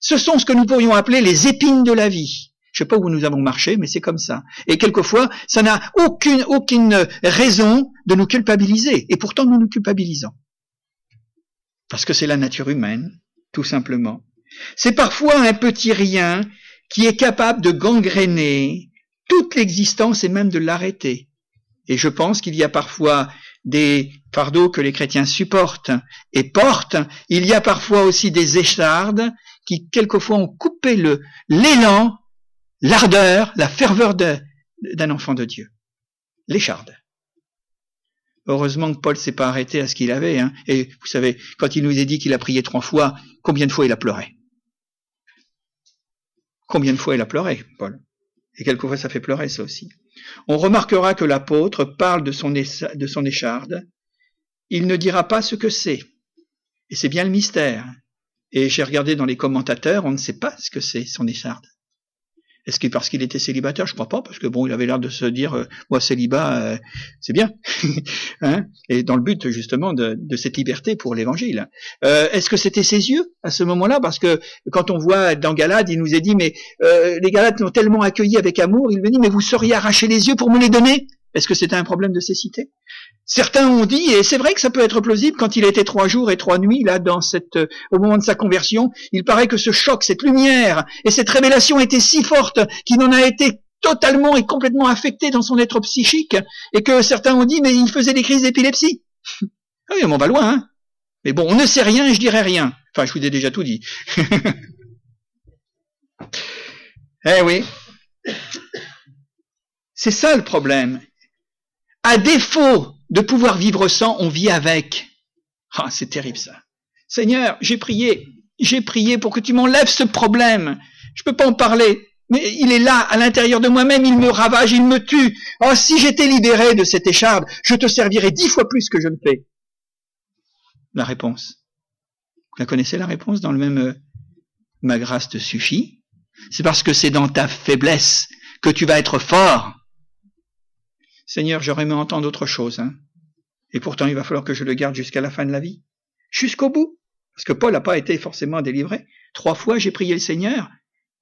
Ce sont ce que nous pourrions appeler les épines de la vie. Je sais pas où nous avons marché, mais c'est comme ça. Et quelquefois, ça n'a aucune, aucune raison de nous culpabiliser. Et pourtant, nous nous culpabilisons. Parce que c'est la nature humaine, tout simplement. C'est parfois un petit rien qui est capable de gangréner toute l'existence et même de l'arrêter. Et je pense qu'il y a parfois des fardeaux que les chrétiens supportent et portent. Il y a parfois aussi des échardes qui quelquefois ont coupé le, l'élan, l'ardeur, la ferveur d'un enfant de Dieu. L'écharde. Heureusement que Paul s'est pas arrêté à ce qu'il avait. Hein. Et vous savez, quand il nous a dit qu'il a prié trois fois, combien de fois il a pleuré? Combien de fois il a pleuré, Paul? Et quelquefois ça fait pleurer ça aussi. On remarquera que l'apôtre parle de son, de son écharde. Il ne dira pas ce que c'est. Et c'est bien le mystère. Et j'ai regardé dans les commentateurs, on ne sait pas ce que c'est son écharde. Est-ce que parce qu'il était célibataire? Je crois pas, parce que bon, il avait l'air de se dire, euh, moi célibat, euh, c'est bien, [laughs] hein? Et dans le but justement de, cette liberté pour l'Évangile. Euh, est-ce que c'était ses yeux à ce moment-là? Parce que quand on voit dans Galade, il nous a dit, mais les Galades l'ont tellement accueilli avec amour, il me dit, mais vous seriez arraché les yeux pour me les donner? Est-ce que c'était un problème de cécité? Certains ont dit, et c'est vrai que ça peut être plausible, quand il était trois jours et trois nuits, là, dans cette, euh, au moment de sa conversion, il paraît que ce choc, cette lumière et cette révélation étaient si forte qu'il en a été totalement et complètement affecté dans son être psychique, et que certains ont dit, mais il faisait des crises d'épilepsie. ah oui, on va loin, hein. Mais bon, on ne sait rien je dirais rien. Enfin, je vous ai déjà tout dit. [laughs] eh oui. C'est ça le problème. À défaut de pouvoir vivre sans, on vit avec. Ah, c'est terrible ça. Seigneur, j'ai prié, j'ai prié pour que tu m'enlèves ce problème. Je peux pas en parler, mais il est là, à l'intérieur de moi-même, il me ravage, il me tue. Oh, si j'étais libéré de cette écharde, je te servirais dix fois plus que je ne fais. La réponse. Vous la connaissez la réponse dans le même euh, Ma grâce te suffit? C'est parce que c'est dans ta faiblesse que tu vas être fort. Seigneur, j'aurais aimé entendre autre chose. Hein. Et pourtant, il va falloir que je le garde jusqu'à la fin de la vie. Jusqu'au bout. Parce que Paul n'a pas été forcément délivré. Trois fois, j'ai prié le Seigneur.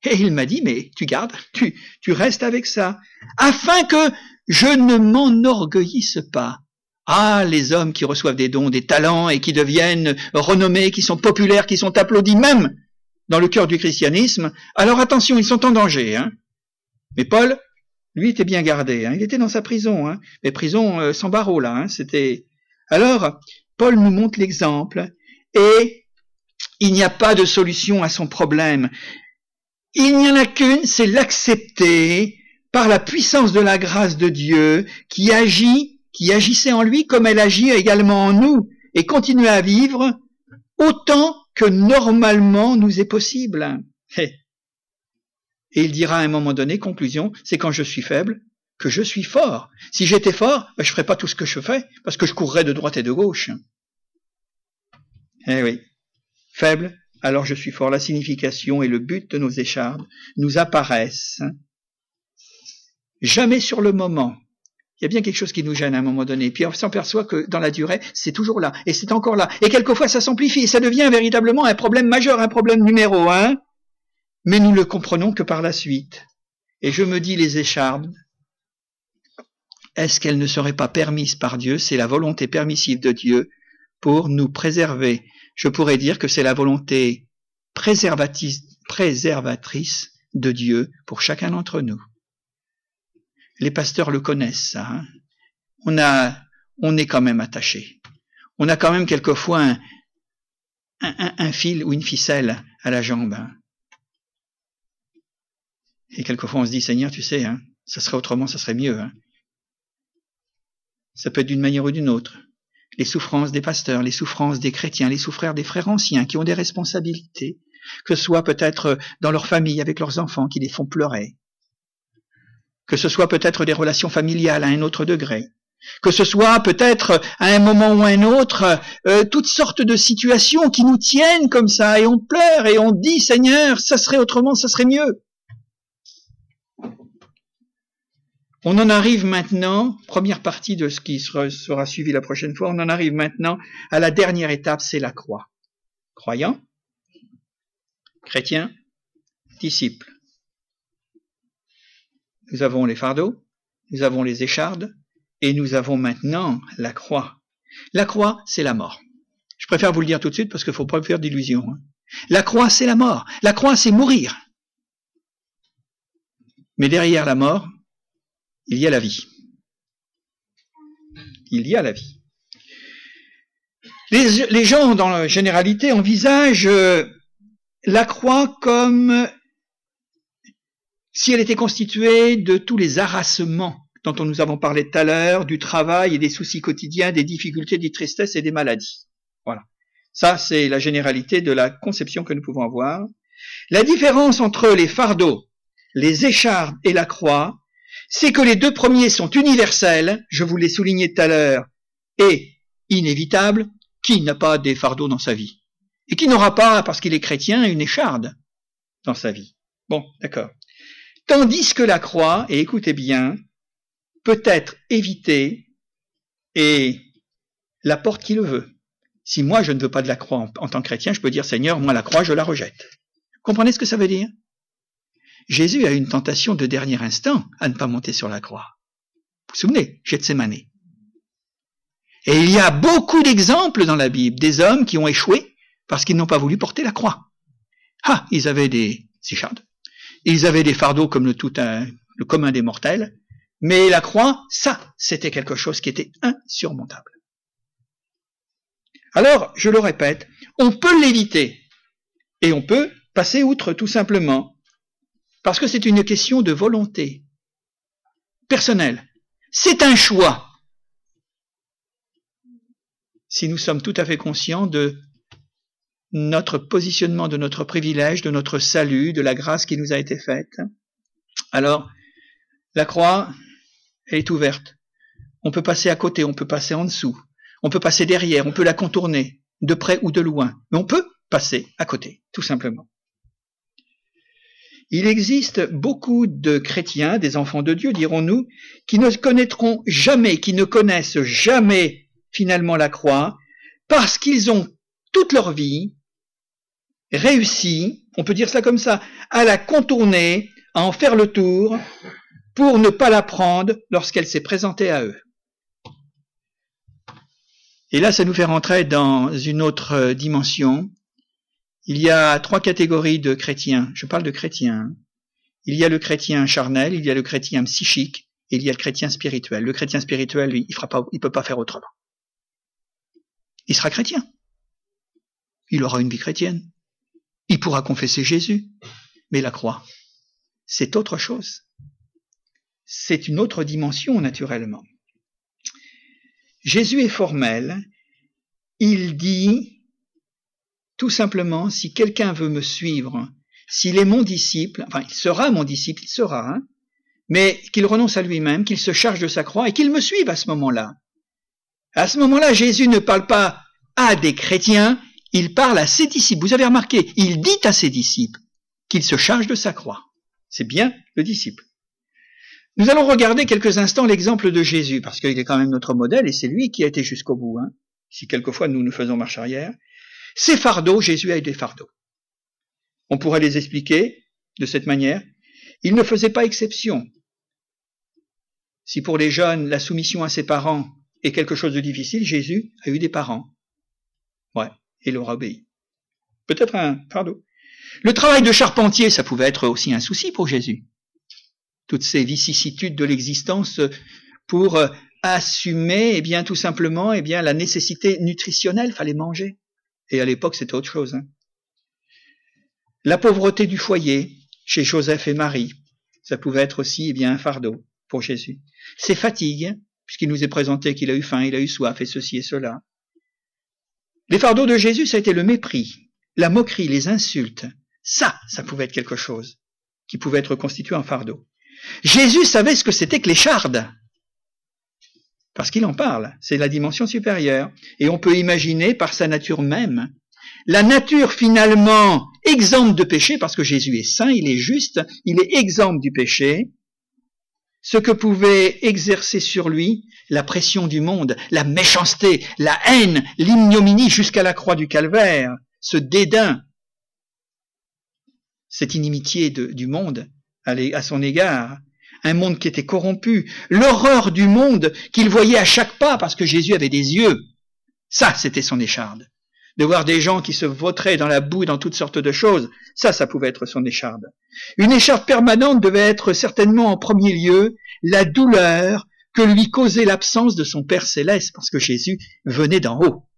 Et il m'a dit, mais tu gardes, tu, tu restes avec ça. Afin que je ne m'enorgueillisse pas. Ah, les hommes qui reçoivent des dons, des talents et qui deviennent renommés, qui sont populaires, qui sont applaudis même dans le cœur du christianisme. Alors attention, ils sont en danger. Hein. Mais Paul, lui était bien gardé, hein. il était dans sa prison, hein. mais prison euh, sans barreaux là. Hein. C'était. Alors, Paul nous montre l'exemple et il n'y a pas de solution à son problème. Il n'y en a qu'une, c'est l'accepter par la puissance de la grâce de Dieu qui agit, qui agissait en lui comme elle agit également en nous et continuer à vivre autant que normalement nous est possible. Et il dira à un moment donné, conclusion, c'est quand je suis faible que je suis fort. Si j'étais fort, ben, je ferais pas tout ce que je fais, parce que je courrais de droite et de gauche. Eh oui. Faible, alors je suis fort. La signification et le but de nos échardes nous apparaissent jamais sur le moment. Il y a bien quelque chose qui nous gêne à un moment donné. Puis on s'aperçoit que dans la durée, c'est toujours là. Et c'est encore là. Et quelquefois, ça s'amplifie. Et ça devient véritablement un problème majeur, un problème numéro un mais nous le comprenons que par la suite. Et je me dis les échardes, est-ce qu'elles ne seraient pas permises par Dieu? C'est la volonté permissive de Dieu pour nous préserver. Je pourrais dire que c'est la volonté préservatrice de Dieu pour chacun d'entre nous. Les pasteurs le connaissent, ça. Hein. on a, on est quand même attaché. On a quand même quelquefois un, fil ou une ficelle à la jambe. Hein. Et quelquefois on se dit, Seigneur, tu sais, hein, ça serait autrement, ça serait mieux. Hein. Ça peut être d'une manière ou d'une autre. Les souffrances des pasteurs, les souffrances des chrétiens, les souffrances des frères anciens qui ont des responsabilités, que ce soit peut-être dans leur famille avec leurs enfants qui les font pleurer, que ce soit peut-être des relations familiales à un autre degré, que ce soit peut-être à un moment ou à un autre, euh, toutes sortes de situations qui nous tiennent comme ça, et on pleure et on dit Seigneur, ça serait autrement, ça serait mieux. On en arrive maintenant, première partie de ce qui sera, suivi la prochaine fois, on en arrive maintenant à la dernière étape, c'est la croix. Croyant, chrétien, disciple. Nous avons les fardeaux, nous avons les échardes, et nous avons maintenant la croix. La croix, c'est la mort. Je préfère vous le dire tout de suite parce qu'il ne faut pas faire d'illusions. Hein. La croix, c'est la mort. La croix, c'est mourir. Mais derrière la mort, il y a la vie. Il y a la vie. Les, gens, dans la généralité, envisagent euh, la croix comme si elle était constituée de tous les harassements dont nous avons parlé tout à l'heure, du travail et des soucis quotidiens, des difficultés, des tristesses et des maladies. Voilà. Ça, c'est la généralité de la conception que nous pouvons avoir. La différence entre les fardeaux, les échardes et la croix, c'est que les deux premiers sont universels, je vous l'ai souligné tout à l'heure, et inévitables. Qui n'a pas des fardeaux dans sa vie Et qui n'aura pas, parce qu'il est chrétien, une écharde dans sa vie Bon, d'accord. Tandis que la croix, et écoutez bien, peut être évité et la porte qui le veut. Si moi je ne veux pas de la croix en, tant que chrétien, je peux dire Seigneur, moi la croix, je la rejette. Comprenez ce que ça veut dire? Jésus a eu une tentation de dernier instant à ne pas monter sur la croix. Vous vous souvenez, Gethsemane? Et il y a beaucoup d'exemples dans la Bible des hommes qui ont échoué parce qu'ils n'ont pas voulu porter la croix. Ah, ils avaient des échardes. Ils avaient des fardeaux comme le tout le commun des mortels. Mais la croix, ça, c'était quelque chose qui était insurmontable. Alors, je le répète, on peut l'éviter et on peut passer outre tout simplement parce que c'est une question de volonté personnelle. C'est un choix. Si nous sommes tout à fait conscients de notre positionnement, de notre privilège, de notre salut, de la grâce qui nous a été faite, alors la croix, elle est ouverte. On peut passer à côté, on peut passer en dessous, on peut passer derrière, on peut la contourner, de près ou de loin, mais on peut passer à côté, tout simplement. Il existe beaucoup de chrétiens, des enfants de Dieu, dirons-nous, qui ne connaîtront jamais, qui ne connaissent jamais finalement la croix, parce qu'ils ont toute leur vie réussi, on peut dire ça comme ça, à la contourner, à en faire le tour, pour ne pas la prendre lorsqu'elle s'est présentée à eux. Et là, ça nous fait rentrer dans une autre dimension. Il y a trois catégories de chrétiens. Je parle de chrétiens. Il y a le chrétien charnel, il y a le chrétien psychique, et il y a le chrétien spirituel. Le chrétien spirituel, lui, il fera pas, il peut pas faire autrement. Il sera chrétien. Il aura une vie chrétienne. Il pourra confesser Jésus. Mais la croix, c'est autre chose c'est une autre dimension naturellement. Jésus est formel, il dit tout simplement, si quelqu'un veut me suivre, s'il est mon disciple, enfin il sera mon disciple, il sera, hein, mais qu'il renonce à lui-même, qu'il se charge de sa croix et qu'il me suive à ce moment-là. À ce moment-là, Jésus ne parle pas à des chrétiens, il parle à ses disciples. Vous avez remarqué, il dit à ses disciples qu'il se charge de sa croix. C'est bien le disciple. Nous allons regarder quelques instants l'exemple de Jésus, parce qu'il est quand même notre modèle et c'est lui qui a été jusqu'au bout. Hein. Si quelquefois nous nous faisons marche arrière. Ces fardeaux, Jésus a eu des fardeaux. On pourrait les expliquer de cette manière. Il ne faisait pas exception. Si pour les jeunes, la soumission à ses parents est quelque chose de difficile, Jésus a eu des parents. Ouais, et leur a obéi. Peut-être un fardeau. Le travail de charpentier, ça pouvait être aussi un souci pour Jésus toutes ces vicissitudes de l'existence pour euh, assumer, eh bien, tout simplement, eh bien, la nécessité nutritionnelle, fallait manger. Et à l'époque, c'était autre chose. Hein. La pauvreté du foyer, chez Joseph et Marie, ça pouvait être aussi, eh bien, un fardeau pour Jésus. Ses fatigues, puisqu'il nous est présenté qu'il a eu faim, il a eu soif, et ceci et cela. Les fardeaux de Jésus, ça a été le mépris, la moquerie, les insultes. Ça, ça pouvait être quelque chose qui pouvait être constitué en fardeau. Jésus savait ce que c'était que l'écharde. Parce qu'il en parle, c'est la dimension supérieure. Et on peut imaginer par sa nature même, la nature finalement exempte de péché, parce que Jésus est saint, il est juste, il est exempt du péché, ce que pouvait exercer sur lui la pression du monde, la méchanceté, la haine, l'ignominie jusqu'à la croix du calvaire, ce dédain, cette inimitié du monde à son égard, un monde qui était corrompu, l'horreur du monde qu'il voyait à chaque pas parce que Jésus avait des yeux. Ça, c'était son écharde. De voir des gens qui se vautraient dans la boue dans toutes sortes de choses, ça, ça pouvait être son écharde. Une écharde permanente devait être certainement en premier lieu la douleur que lui causait l'absence de son Père céleste, parce que Jésus venait d'en haut.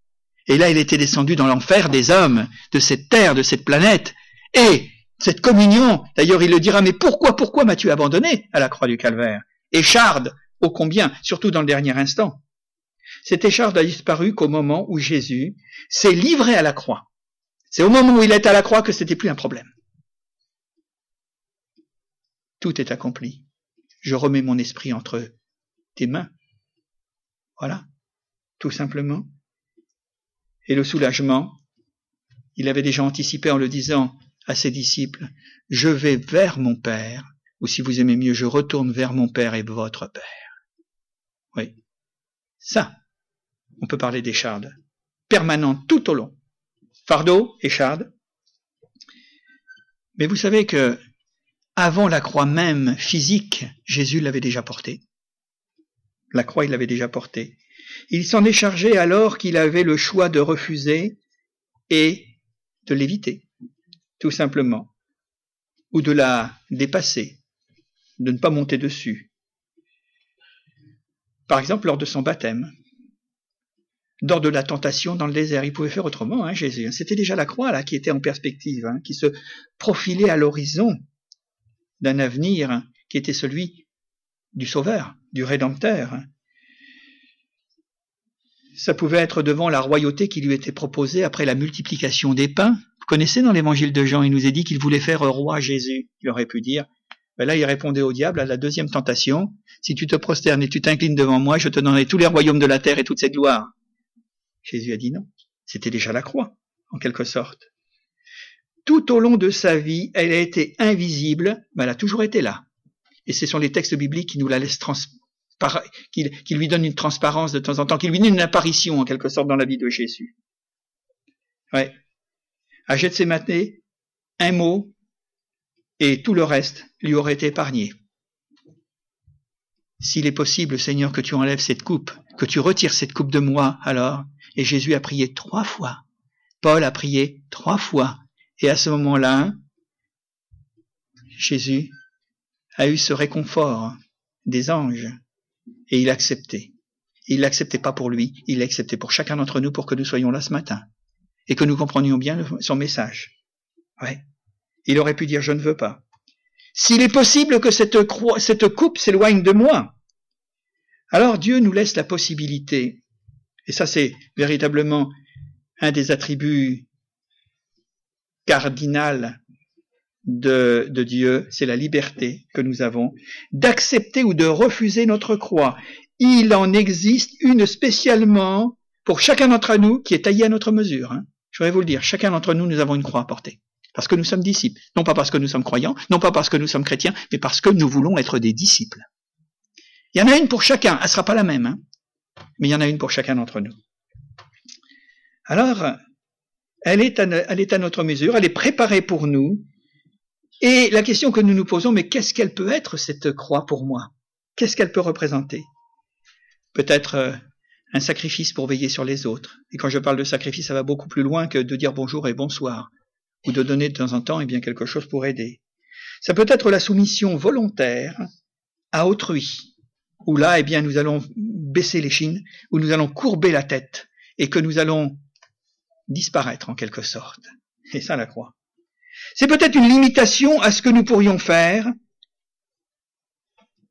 Et là, il était descendu dans l'enfer des hommes, de cette terre, de cette planète. Et cette communion, d'ailleurs, il le dira, mais pourquoi, pourquoi m'as-tu abandonné à la croix du calvaire? Écharde, ô combien, surtout dans le dernier instant. Cette écharde a disparu qu'au moment où Jésus s'est livré à la croix. C'est au moment où il est à la croix que c'était plus un problème. Tout est accompli. Je remets mon esprit entre tes mains. Voilà, tout simplement. Et le soulagement, il avait déjà anticipé en le disant à ses disciples, je vais vers mon Père, ou si vous aimez mieux, je retourne vers mon Père et votre Père. Oui. Ça, on peut parler d'écharde, permanente tout au long. Fardeau, écharde. Mais vous savez que, avant la croix même physique, Jésus l'avait déjà portée. La croix, il l'avait déjà portée. Il s'en est chargé alors qu'il avait le choix de refuser et de l'éviter, tout simplement, ou de la dépasser, de ne pas monter dessus. Par exemple, lors de son baptême, lors de la tentation dans le désert, il pouvait faire autrement, hein, Jésus. C'était déjà la croix là qui était en perspective, hein, qui se profilait à l'horizon d'un avenir qui était celui du Sauveur, du Rédempteur. Ça pouvait être devant la royauté qui lui était proposée après la multiplication des pains. Vous connaissez dans l'évangile de Jean, il nous est dit qu'il voulait faire roi Jésus. Il aurait pu dire, ben là il répondait au diable à la deuxième tentation, si tu te prosternes et tu t'inclines devant moi, je te donnerai tous les royaumes de la terre et toute cette gloire. Jésus a dit non. C'était déjà la croix, en quelque sorte. Tout au long de sa vie, elle a été invisible, mais elle a toujours été là. Et ce sont les textes bibliques qui nous la laissent trans qui, qui, lui donnent une transparence de temps en temps, qui lui donnent une apparition en quelque sorte dans la vie de Jésus. Ouais. À Gethsemane, un mot et tout le reste lui aurait été épargné. S'il est possible, Seigneur, que tu enlèves cette coupe, que tu retires cette coupe de moi, alors. Et Jésus a prié trois fois. Paul a prié trois fois. Et à ce moment-là, Jésus a eu ce réconfort des anges et il a accepté. Il l'acceptait pas pour lui, il l'acceptait pour chacun d'entre nous pour que nous soyons là ce matin et que nous comprenions bien son message. Ouais. Il aurait pu dire je ne veux pas. S'il est possible que cette, cette coupe s'éloigne de moi, alors Dieu nous laisse la possibilité, et ça c'est véritablement un des attributs cardinal de, Dieu, c'est la liberté que nous avons, d'accepter ou de refuser notre croix. Il en existe une spécialement pour chacun d'entre nous qui est taillée à notre mesure. Hein. Je voudrais vous le dire, chacun d'entre nous, nous avons une croix à porter. Parce que nous sommes disciples. Non pas parce que nous sommes croyants, non pas parce que nous sommes chrétiens, mais parce que nous voulons être des disciples. Il y en a une pour chacun, elle ne sera pas la même, hein, mais il y en a une pour chacun d'entre nous. Alors, elle est à notre mesure, elle est préparée pour nous, et la question que nous nous posons, mais qu'est-ce qu'elle peut être cette croix pour moi? Qu'est-ce qu'elle peut représenter? Peut-être euh, un sacrifice pour veiller sur les autres. Et quand je parle de sacrifice, ça va beaucoup plus loin que de dire bonjour et bonsoir ou de donner de temps en temps eh bien, quelque chose pour aider. Ça peut être la soumission volontaire à autrui, où là, eh bien, nous allons baisser les chines, où nous allons courber la tête, et que nous allons disparaître en quelque sorte. C'est ça la croix. C'est peut-être une limitation à ce que nous pourrions faire,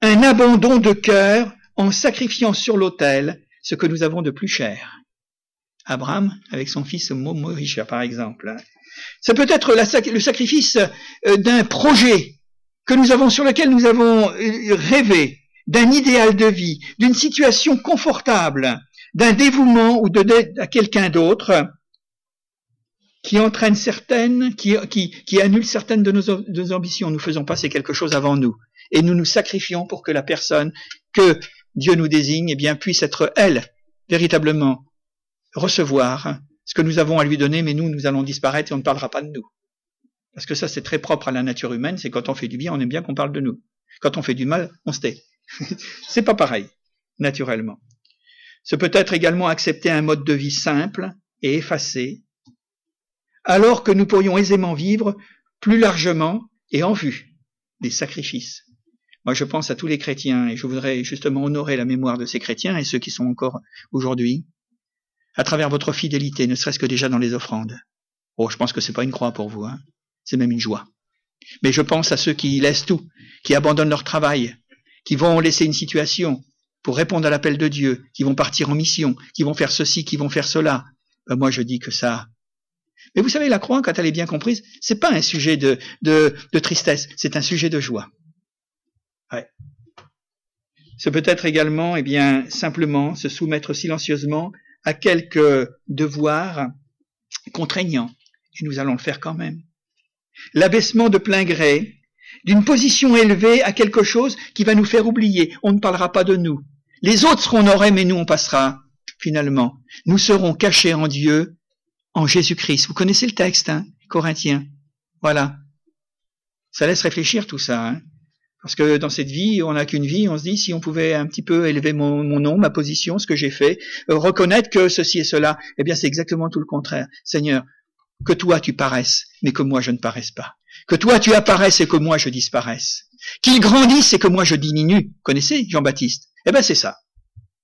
un abandon de cœur en sacrifiant sur l'autel ce que nous avons de plus cher. Abraham avec son fils Momorisha, par exemple. Ça peut être le sacrifice euh, d'un projet que nous avons, sur lequel nous avons euh, rêvé, d'un idéal de vie, d'une situation confortable, d'un dévouement ou de à quelqu'un d'autre, qui entraîne certaines, qui, qui, annule certaines de nos, de nos ambitions. Nous faisons passer quelque chose avant nous. Et nous nous sacrifions pour que la personne que Dieu nous désigne, eh bien, puisse être, elle, véritablement, recevoir ce que nous avons à lui donner, mais nous, nous allons disparaître et on ne parlera pas de nous. Parce que ça, c'est très propre à la nature humaine, c'est quand on fait du bien, on aime bien qu'on parle de nous. Quand on fait du mal, on se tait. [laughs] c'est pas pareil, naturellement. Ce peut être également accepter un mode de vie simple et effacé, alors que nous pourrions aisément vivre plus largement et en vue des sacrifices. Moi, je pense à tous les chrétiens et je voudrais justement honorer la mémoire de ces chrétiens et ceux qui sont encore aujourd'hui à travers votre fidélité, ne serait-ce que déjà dans les offrandes. Oh, je pense que c'est pas une croix pour vous, hein. C'est même une joie. Mais je pense à ceux qui laissent tout, qui abandonnent leur travail, qui vont laisser une situation pour répondre à l'appel de Dieu, qui vont partir en mission, qui vont faire ceci, qui vont faire cela. Ben moi, je dis que ça. Mais vous savez, la croix, quand elle est bien comprise, c'est pas un sujet de, de, tristesse, c'est un sujet de joie. Ouais. C'est peut-être également, eh bien, simplement se soumettre silencieusement à quelques devoirs contraignants, et nous allons le faire quand même. L'abaissement de plein gré d'une position élevée à quelque chose qui va nous faire oublier. On ne parlera pas de nous. Les autres seront honorés, mais nous on passera. Finalement, nous serons cachés en Dieu, en Jésus-Christ. Vous connaissez le texte, hein, Corinthiens? Voilà. Ça laisse réfléchir tout ça. Hein. Parce que dans cette vie, on n'a qu'une vie, on se dit si on pouvait un petit peu élever mon, nom, ma position, ce que j'ai fait, euh, reconnaître que ceci et cela, eh bien c'est exactement tout le contraire. Seigneur, que toi tu paraisses, mais que moi je ne paraisse pas. Que toi tu apparaisses et que moi je disparaisse. Qu'il grandisse et que moi je diminue. Connaissez Jean-Baptiste? Eh bien c'est ça,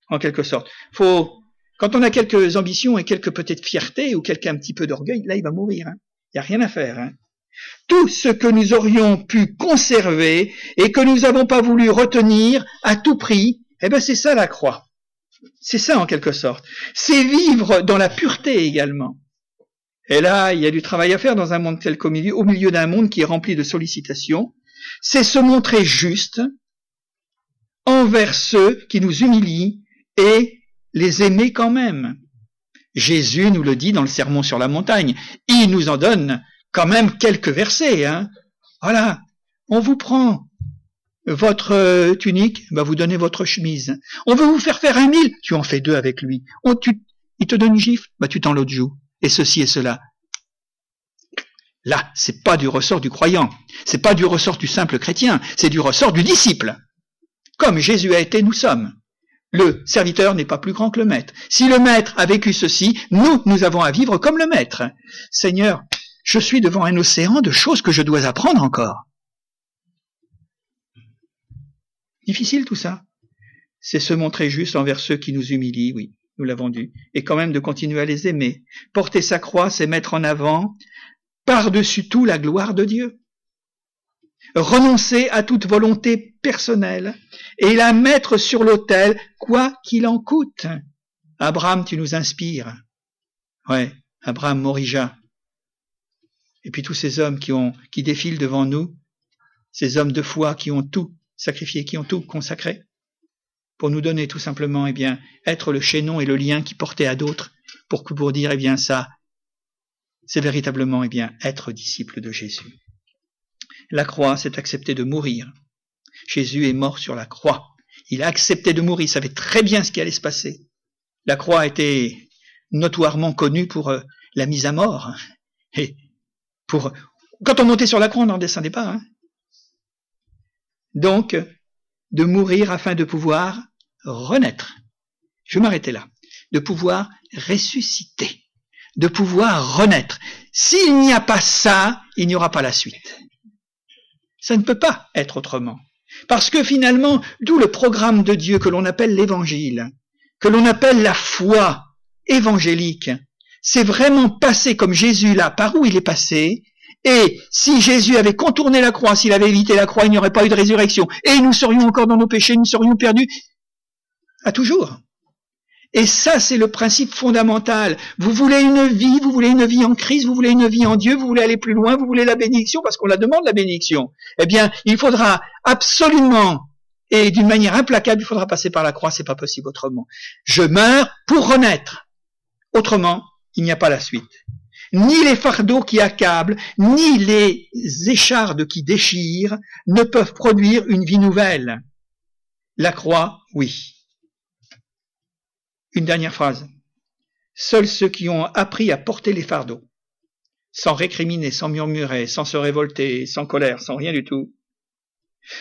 en quelque sorte. Faut, quand on a quelques ambitions et quelques peut-être fierté ou quelques un petit peu d'orgueil, là il va mourir. Hein. Il n'y a rien à faire. Hein. Tout ce que nous aurions pu conserver et que nous n'avons pas voulu retenir à tout prix, eh ben c'est ça la croix. C'est ça en quelque sorte. C'est vivre dans la pureté également. Et là, il y a du travail à faire dans un monde tel qu'au milieu, au milieu d'un monde qui est rempli de sollicitations. C'est se montrer juste envers ceux qui nous humilient et les aimer quand même. Jésus nous le dit dans le sermon sur la montagne. Il nous en donne quand même quelques versets. Hein. Voilà, on vous prend votre euh, tunique, bah vous donnez votre chemise. On veut vous faire faire un mille, tu en fais deux avec lui. On, il te donne une gifle, bah tu t'en l'autre joue. Et ceci et cela. Là, c'est pas du ressort du croyant, c'est pas du ressort du simple chrétien, c'est du ressort du disciple. Comme Jésus a été, nous sommes. Le serviteur n'est pas plus grand que le maître. Si le maître a vécu ceci, nous, nous avons à vivre comme le maître. Seigneur, je suis devant un océan de choses que je dois apprendre encore. Difficile tout ça. C'est se montrer juste envers ceux qui nous humilient, oui, nous l'avons dit, et quand même de continuer à les aimer. Porter sa croix, c'est mettre en avant, par-dessus tout, la gloire de Dieu. Renoncer à toute volonté personnelle et la mettre sur l'autel, quoi qu'il en coûte. Abraham, tu nous inspires. Ouais, Abraham Morija, et puis tous ces hommes qui ont, qui défilent devant nous, ces hommes de foi qui ont tout sacrifié, qui ont tout consacré, pour nous donner tout simplement, eh bien, être le chaînon et le lien qui portait à d'autres, pour pour dire, eh bien, ça, c'est véritablement, eh bien, être disciple de Jésus. La croix, c'est accepter de mourir. Jésus est mort sur la croix. Il a accepté de mourir. Il savait très bien ce qui allait se passer. La croix était notoirement connue pour euh, la mise à mort. Et quand on montait sur la croix, on n'en descendait pas. Hein. Donc, de mourir afin de pouvoir renaître. Je vais là. De pouvoir ressusciter. De pouvoir renaître. S'il n'y a pas ça, il n'y aura pas la suite. Ça ne peut pas être autrement. Parce que finalement, d'où le programme de Dieu que l'on appelle l'évangile, que l'on appelle la foi évangélique, c'est vraiment passé comme Jésus là, par où il est passé. Et si Jésus avait contourné la croix, s'il avait évité la croix, il n'y aurait pas eu de résurrection. Et nous serions encore dans nos péchés, nous serions perdus à toujours. Et ça, c'est le principe fondamental. Vous voulez une vie, vous voulez une vie en Christ, vous voulez une vie en Dieu, vous voulez aller plus loin, vous voulez la bénédiction, parce qu'on la demande la bénédiction. Eh bien, il faudra absolument et d'une manière implacable, il faudra passer par la croix, c'est pas possible autrement. Je meurs pour renaître. Autrement, il n'y a pas la suite. Ni les fardeaux qui accablent, ni les échardes qui déchirent ne peuvent produire une vie nouvelle. La croix, oui. Une dernière phrase. Seuls ceux qui ont appris à porter les fardeaux, sans récriminer, sans murmurer, sans se révolter, sans colère, sans rien du tout,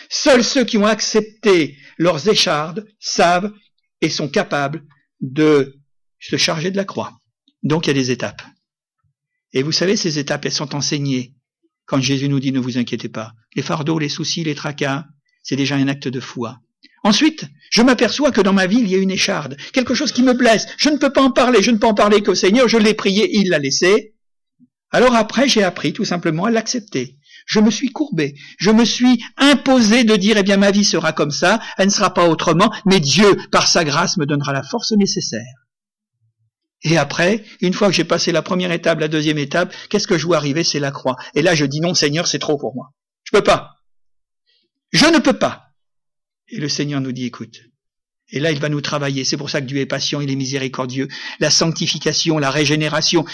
seuls ceux qui ont accepté leurs échardes savent et sont capables de se charger de la croix. Donc il y a des étapes. Et vous savez, ces étapes, elles sont enseignées quand Jésus nous dit ne vous inquiétez pas. Les fardeaux, les soucis, les tracas, c'est déjà un acte de foi. Ensuite, je m'aperçois que dans ma vie, il y a une écharde, quelque chose qui me blesse. Je ne peux pas en parler, je ne peux en parler qu'au Seigneur, je l'ai prié, il l'a laissé. Alors après, j'ai appris tout simplement à l'accepter. Je me suis courbé, je me suis imposé de dire, eh bien, ma vie sera comme ça, elle ne sera pas autrement, mais Dieu, par sa grâce, me donnera la force nécessaire. Et après, une fois que j'ai passé la première étape, la deuxième étape, qu'est-ce que je vois arriver? C'est la croix. Et là, je dis non, Seigneur, c'est trop pour moi. Je peux pas. Je ne peux pas. Et le Seigneur nous dit, écoute. Et là, il va nous travailler. C'est pour ça que Dieu est patient, il est miséricordieux. La sanctification, la régénération.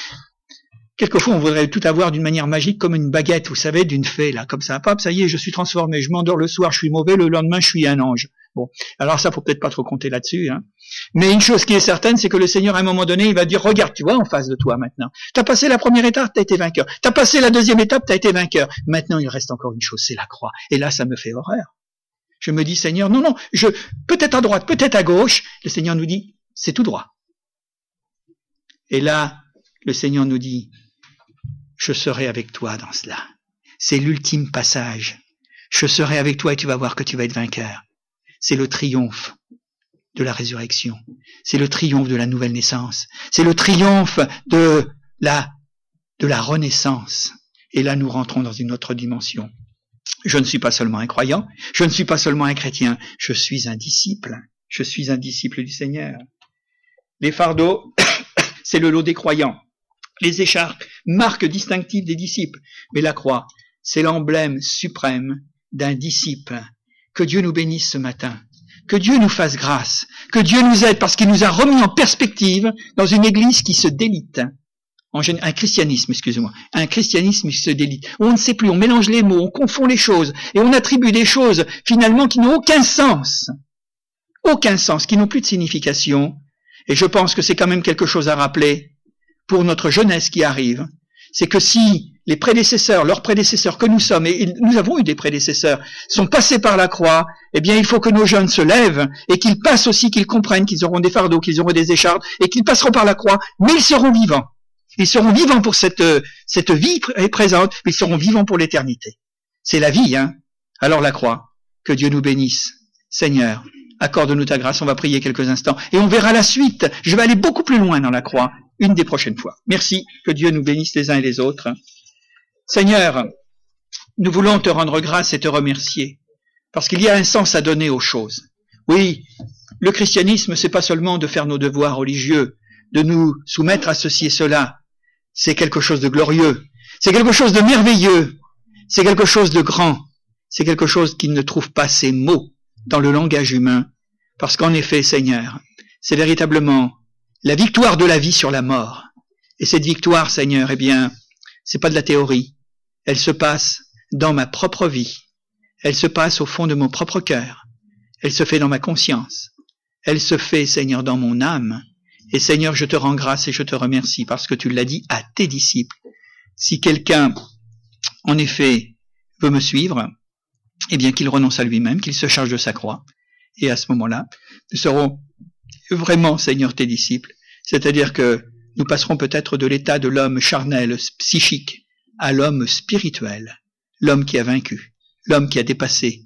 Quelquefois, on voudrait tout avoir d'une manière magique, comme une baguette, vous savez, d'une fée, là, comme ça. Pop, ça y est, je suis transformé. Je m'endors le soir, je suis mauvais. Le lendemain, je suis un ange. Bon, alors ça, faut peut-être pas trop compter là-dessus. Hein. Mais une chose qui est certaine, c'est que le Seigneur, à un moment donné, il va dire, regarde, tu vois en face de toi maintenant. Tu as passé la première étape, tu as été vainqueur. Tu as passé la deuxième étape, tu as été vainqueur. Maintenant, il reste encore une chose, c'est la croix. Et là, ça me fait horreur. Je me dis, Seigneur, non, non, je, peut-être à droite, peut-être à gauche. Le Seigneur nous dit, c'est tout droit. Et là, le Seigneur nous dit, je serai avec toi dans cela. C'est l'ultime passage. Je serai avec toi et tu vas voir que tu vas être vainqueur c'est le triomphe de la résurrection. C'est le triomphe de la nouvelle naissance. C'est le triomphe de la, de la renaissance. Et là, nous rentrons dans une autre dimension. Je ne suis pas seulement un croyant, je ne suis pas seulement un chrétien, je suis un disciple. Je suis un disciple du Seigneur. Les fardeaux, [coughs] c'est le lot des croyants. Les écharpes, marque distinctive des disciples. Mais la croix, c'est l'emblème suprême d'un disciple que Dieu nous bénisse ce matin. Que Dieu nous fasse grâce. Que Dieu nous aide parce qu'il nous a remis en perspective dans une église qui se délite. Un christianisme, excusez-moi. Un christianisme qui se délite. On ne sait plus, on mélange les mots, on confond les choses et on attribue des choses finalement qui n'ont aucun sens. Aucun sens, qui n'ont plus de signification. Et je pense que c'est quand même quelque chose à rappeler pour notre jeunesse qui arrive. C'est que si les prédécesseurs, leurs prédécesseurs que nous sommes, et nous avons eu des prédécesseurs, sont passés par la croix, eh bien il faut que nos jeunes se lèvent et qu'ils passent aussi, qu'ils comprennent qu'ils auront des fardeaux, qu'ils auront des échardes, et qu'ils passeront par la croix, mais ils seront vivants. Ils seront vivants pour cette, cette vie présente, mais ils seront vivants pour l'éternité. C'est la vie, hein. Alors la croix, que Dieu nous bénisse. Seigneur, accorde-nous ta grâce, on va prier quelques instants, et on verra la suite. Je vais aller beaucoup plus loin dans la croix, une des prochaines fois. Merci, que Dieu nous bénisse les uns et les autres. Seigneur, nous voulons te rendre grâce et te remercier, parce qu'il y a un sens à donner aux choses. Oui, le christianisme, c'est pas seulement de faire nos devoirs religieux, de nous soumettre à ceci et cela. C'est quelque chose de glorieux. C'est quelque chose de merveilleux. C'est quelque chose de grand. C'est quelque chose qui ne trouve pas ses mots dans le langage humain. Parce qu'en effet, Seigneur, c'est véritablement la victoire de la vie sur la mort. Et cette victoire, Seigneur, eh bien, c'est pas de la théorie. Elle se passe dans ma propre vie. Elle se passe au fond de mon propre cœur. Elle se fait dans ma conscience. Elle se fait, Seigneur, dans mon âme. Et Seigneur, je te rends grâce et je te remercie parce que tu l'as dit à tes disciples. Si quelqu'un, en effet, veut me suivre, eh bien qu'il renonce à lui-même, qu'il se charge de sa croix. Et à ce moment-là, nous serons vraiment, Seigneur, tes disciples. C'est-à-dire que nous passerons peut-être de l'état de l'homme charnel, psychique, à l'homme spirituel, l'homme qui a vaincu, l'homme qui a dépassé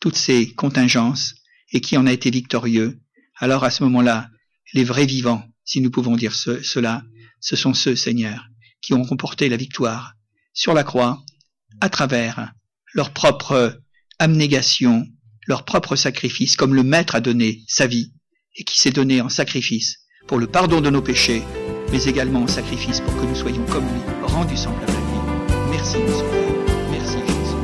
toutes ces contingences et qui en a été victorieux, alors à ce moment-là, les vrais vivants, si nous pouvons dire cela, ce sont ceux, Seigneur, qui ont remporté la victoire sur la croix à travers leur propre abnégation, leur propre sacrifice, comme le Maître a donné sa vie et qui s'est donné en sacrifice pour le pardon de nos péchés, mais également en sacrifice pour que nous soyons comme lui, rendus semblables Merci, Merci, Jésus.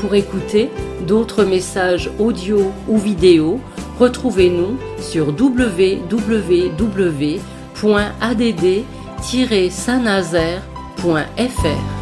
Pour écouter d'autres messages audio ou vidéo, retrouvez-nous sur www.add-saint-nazaire.fr.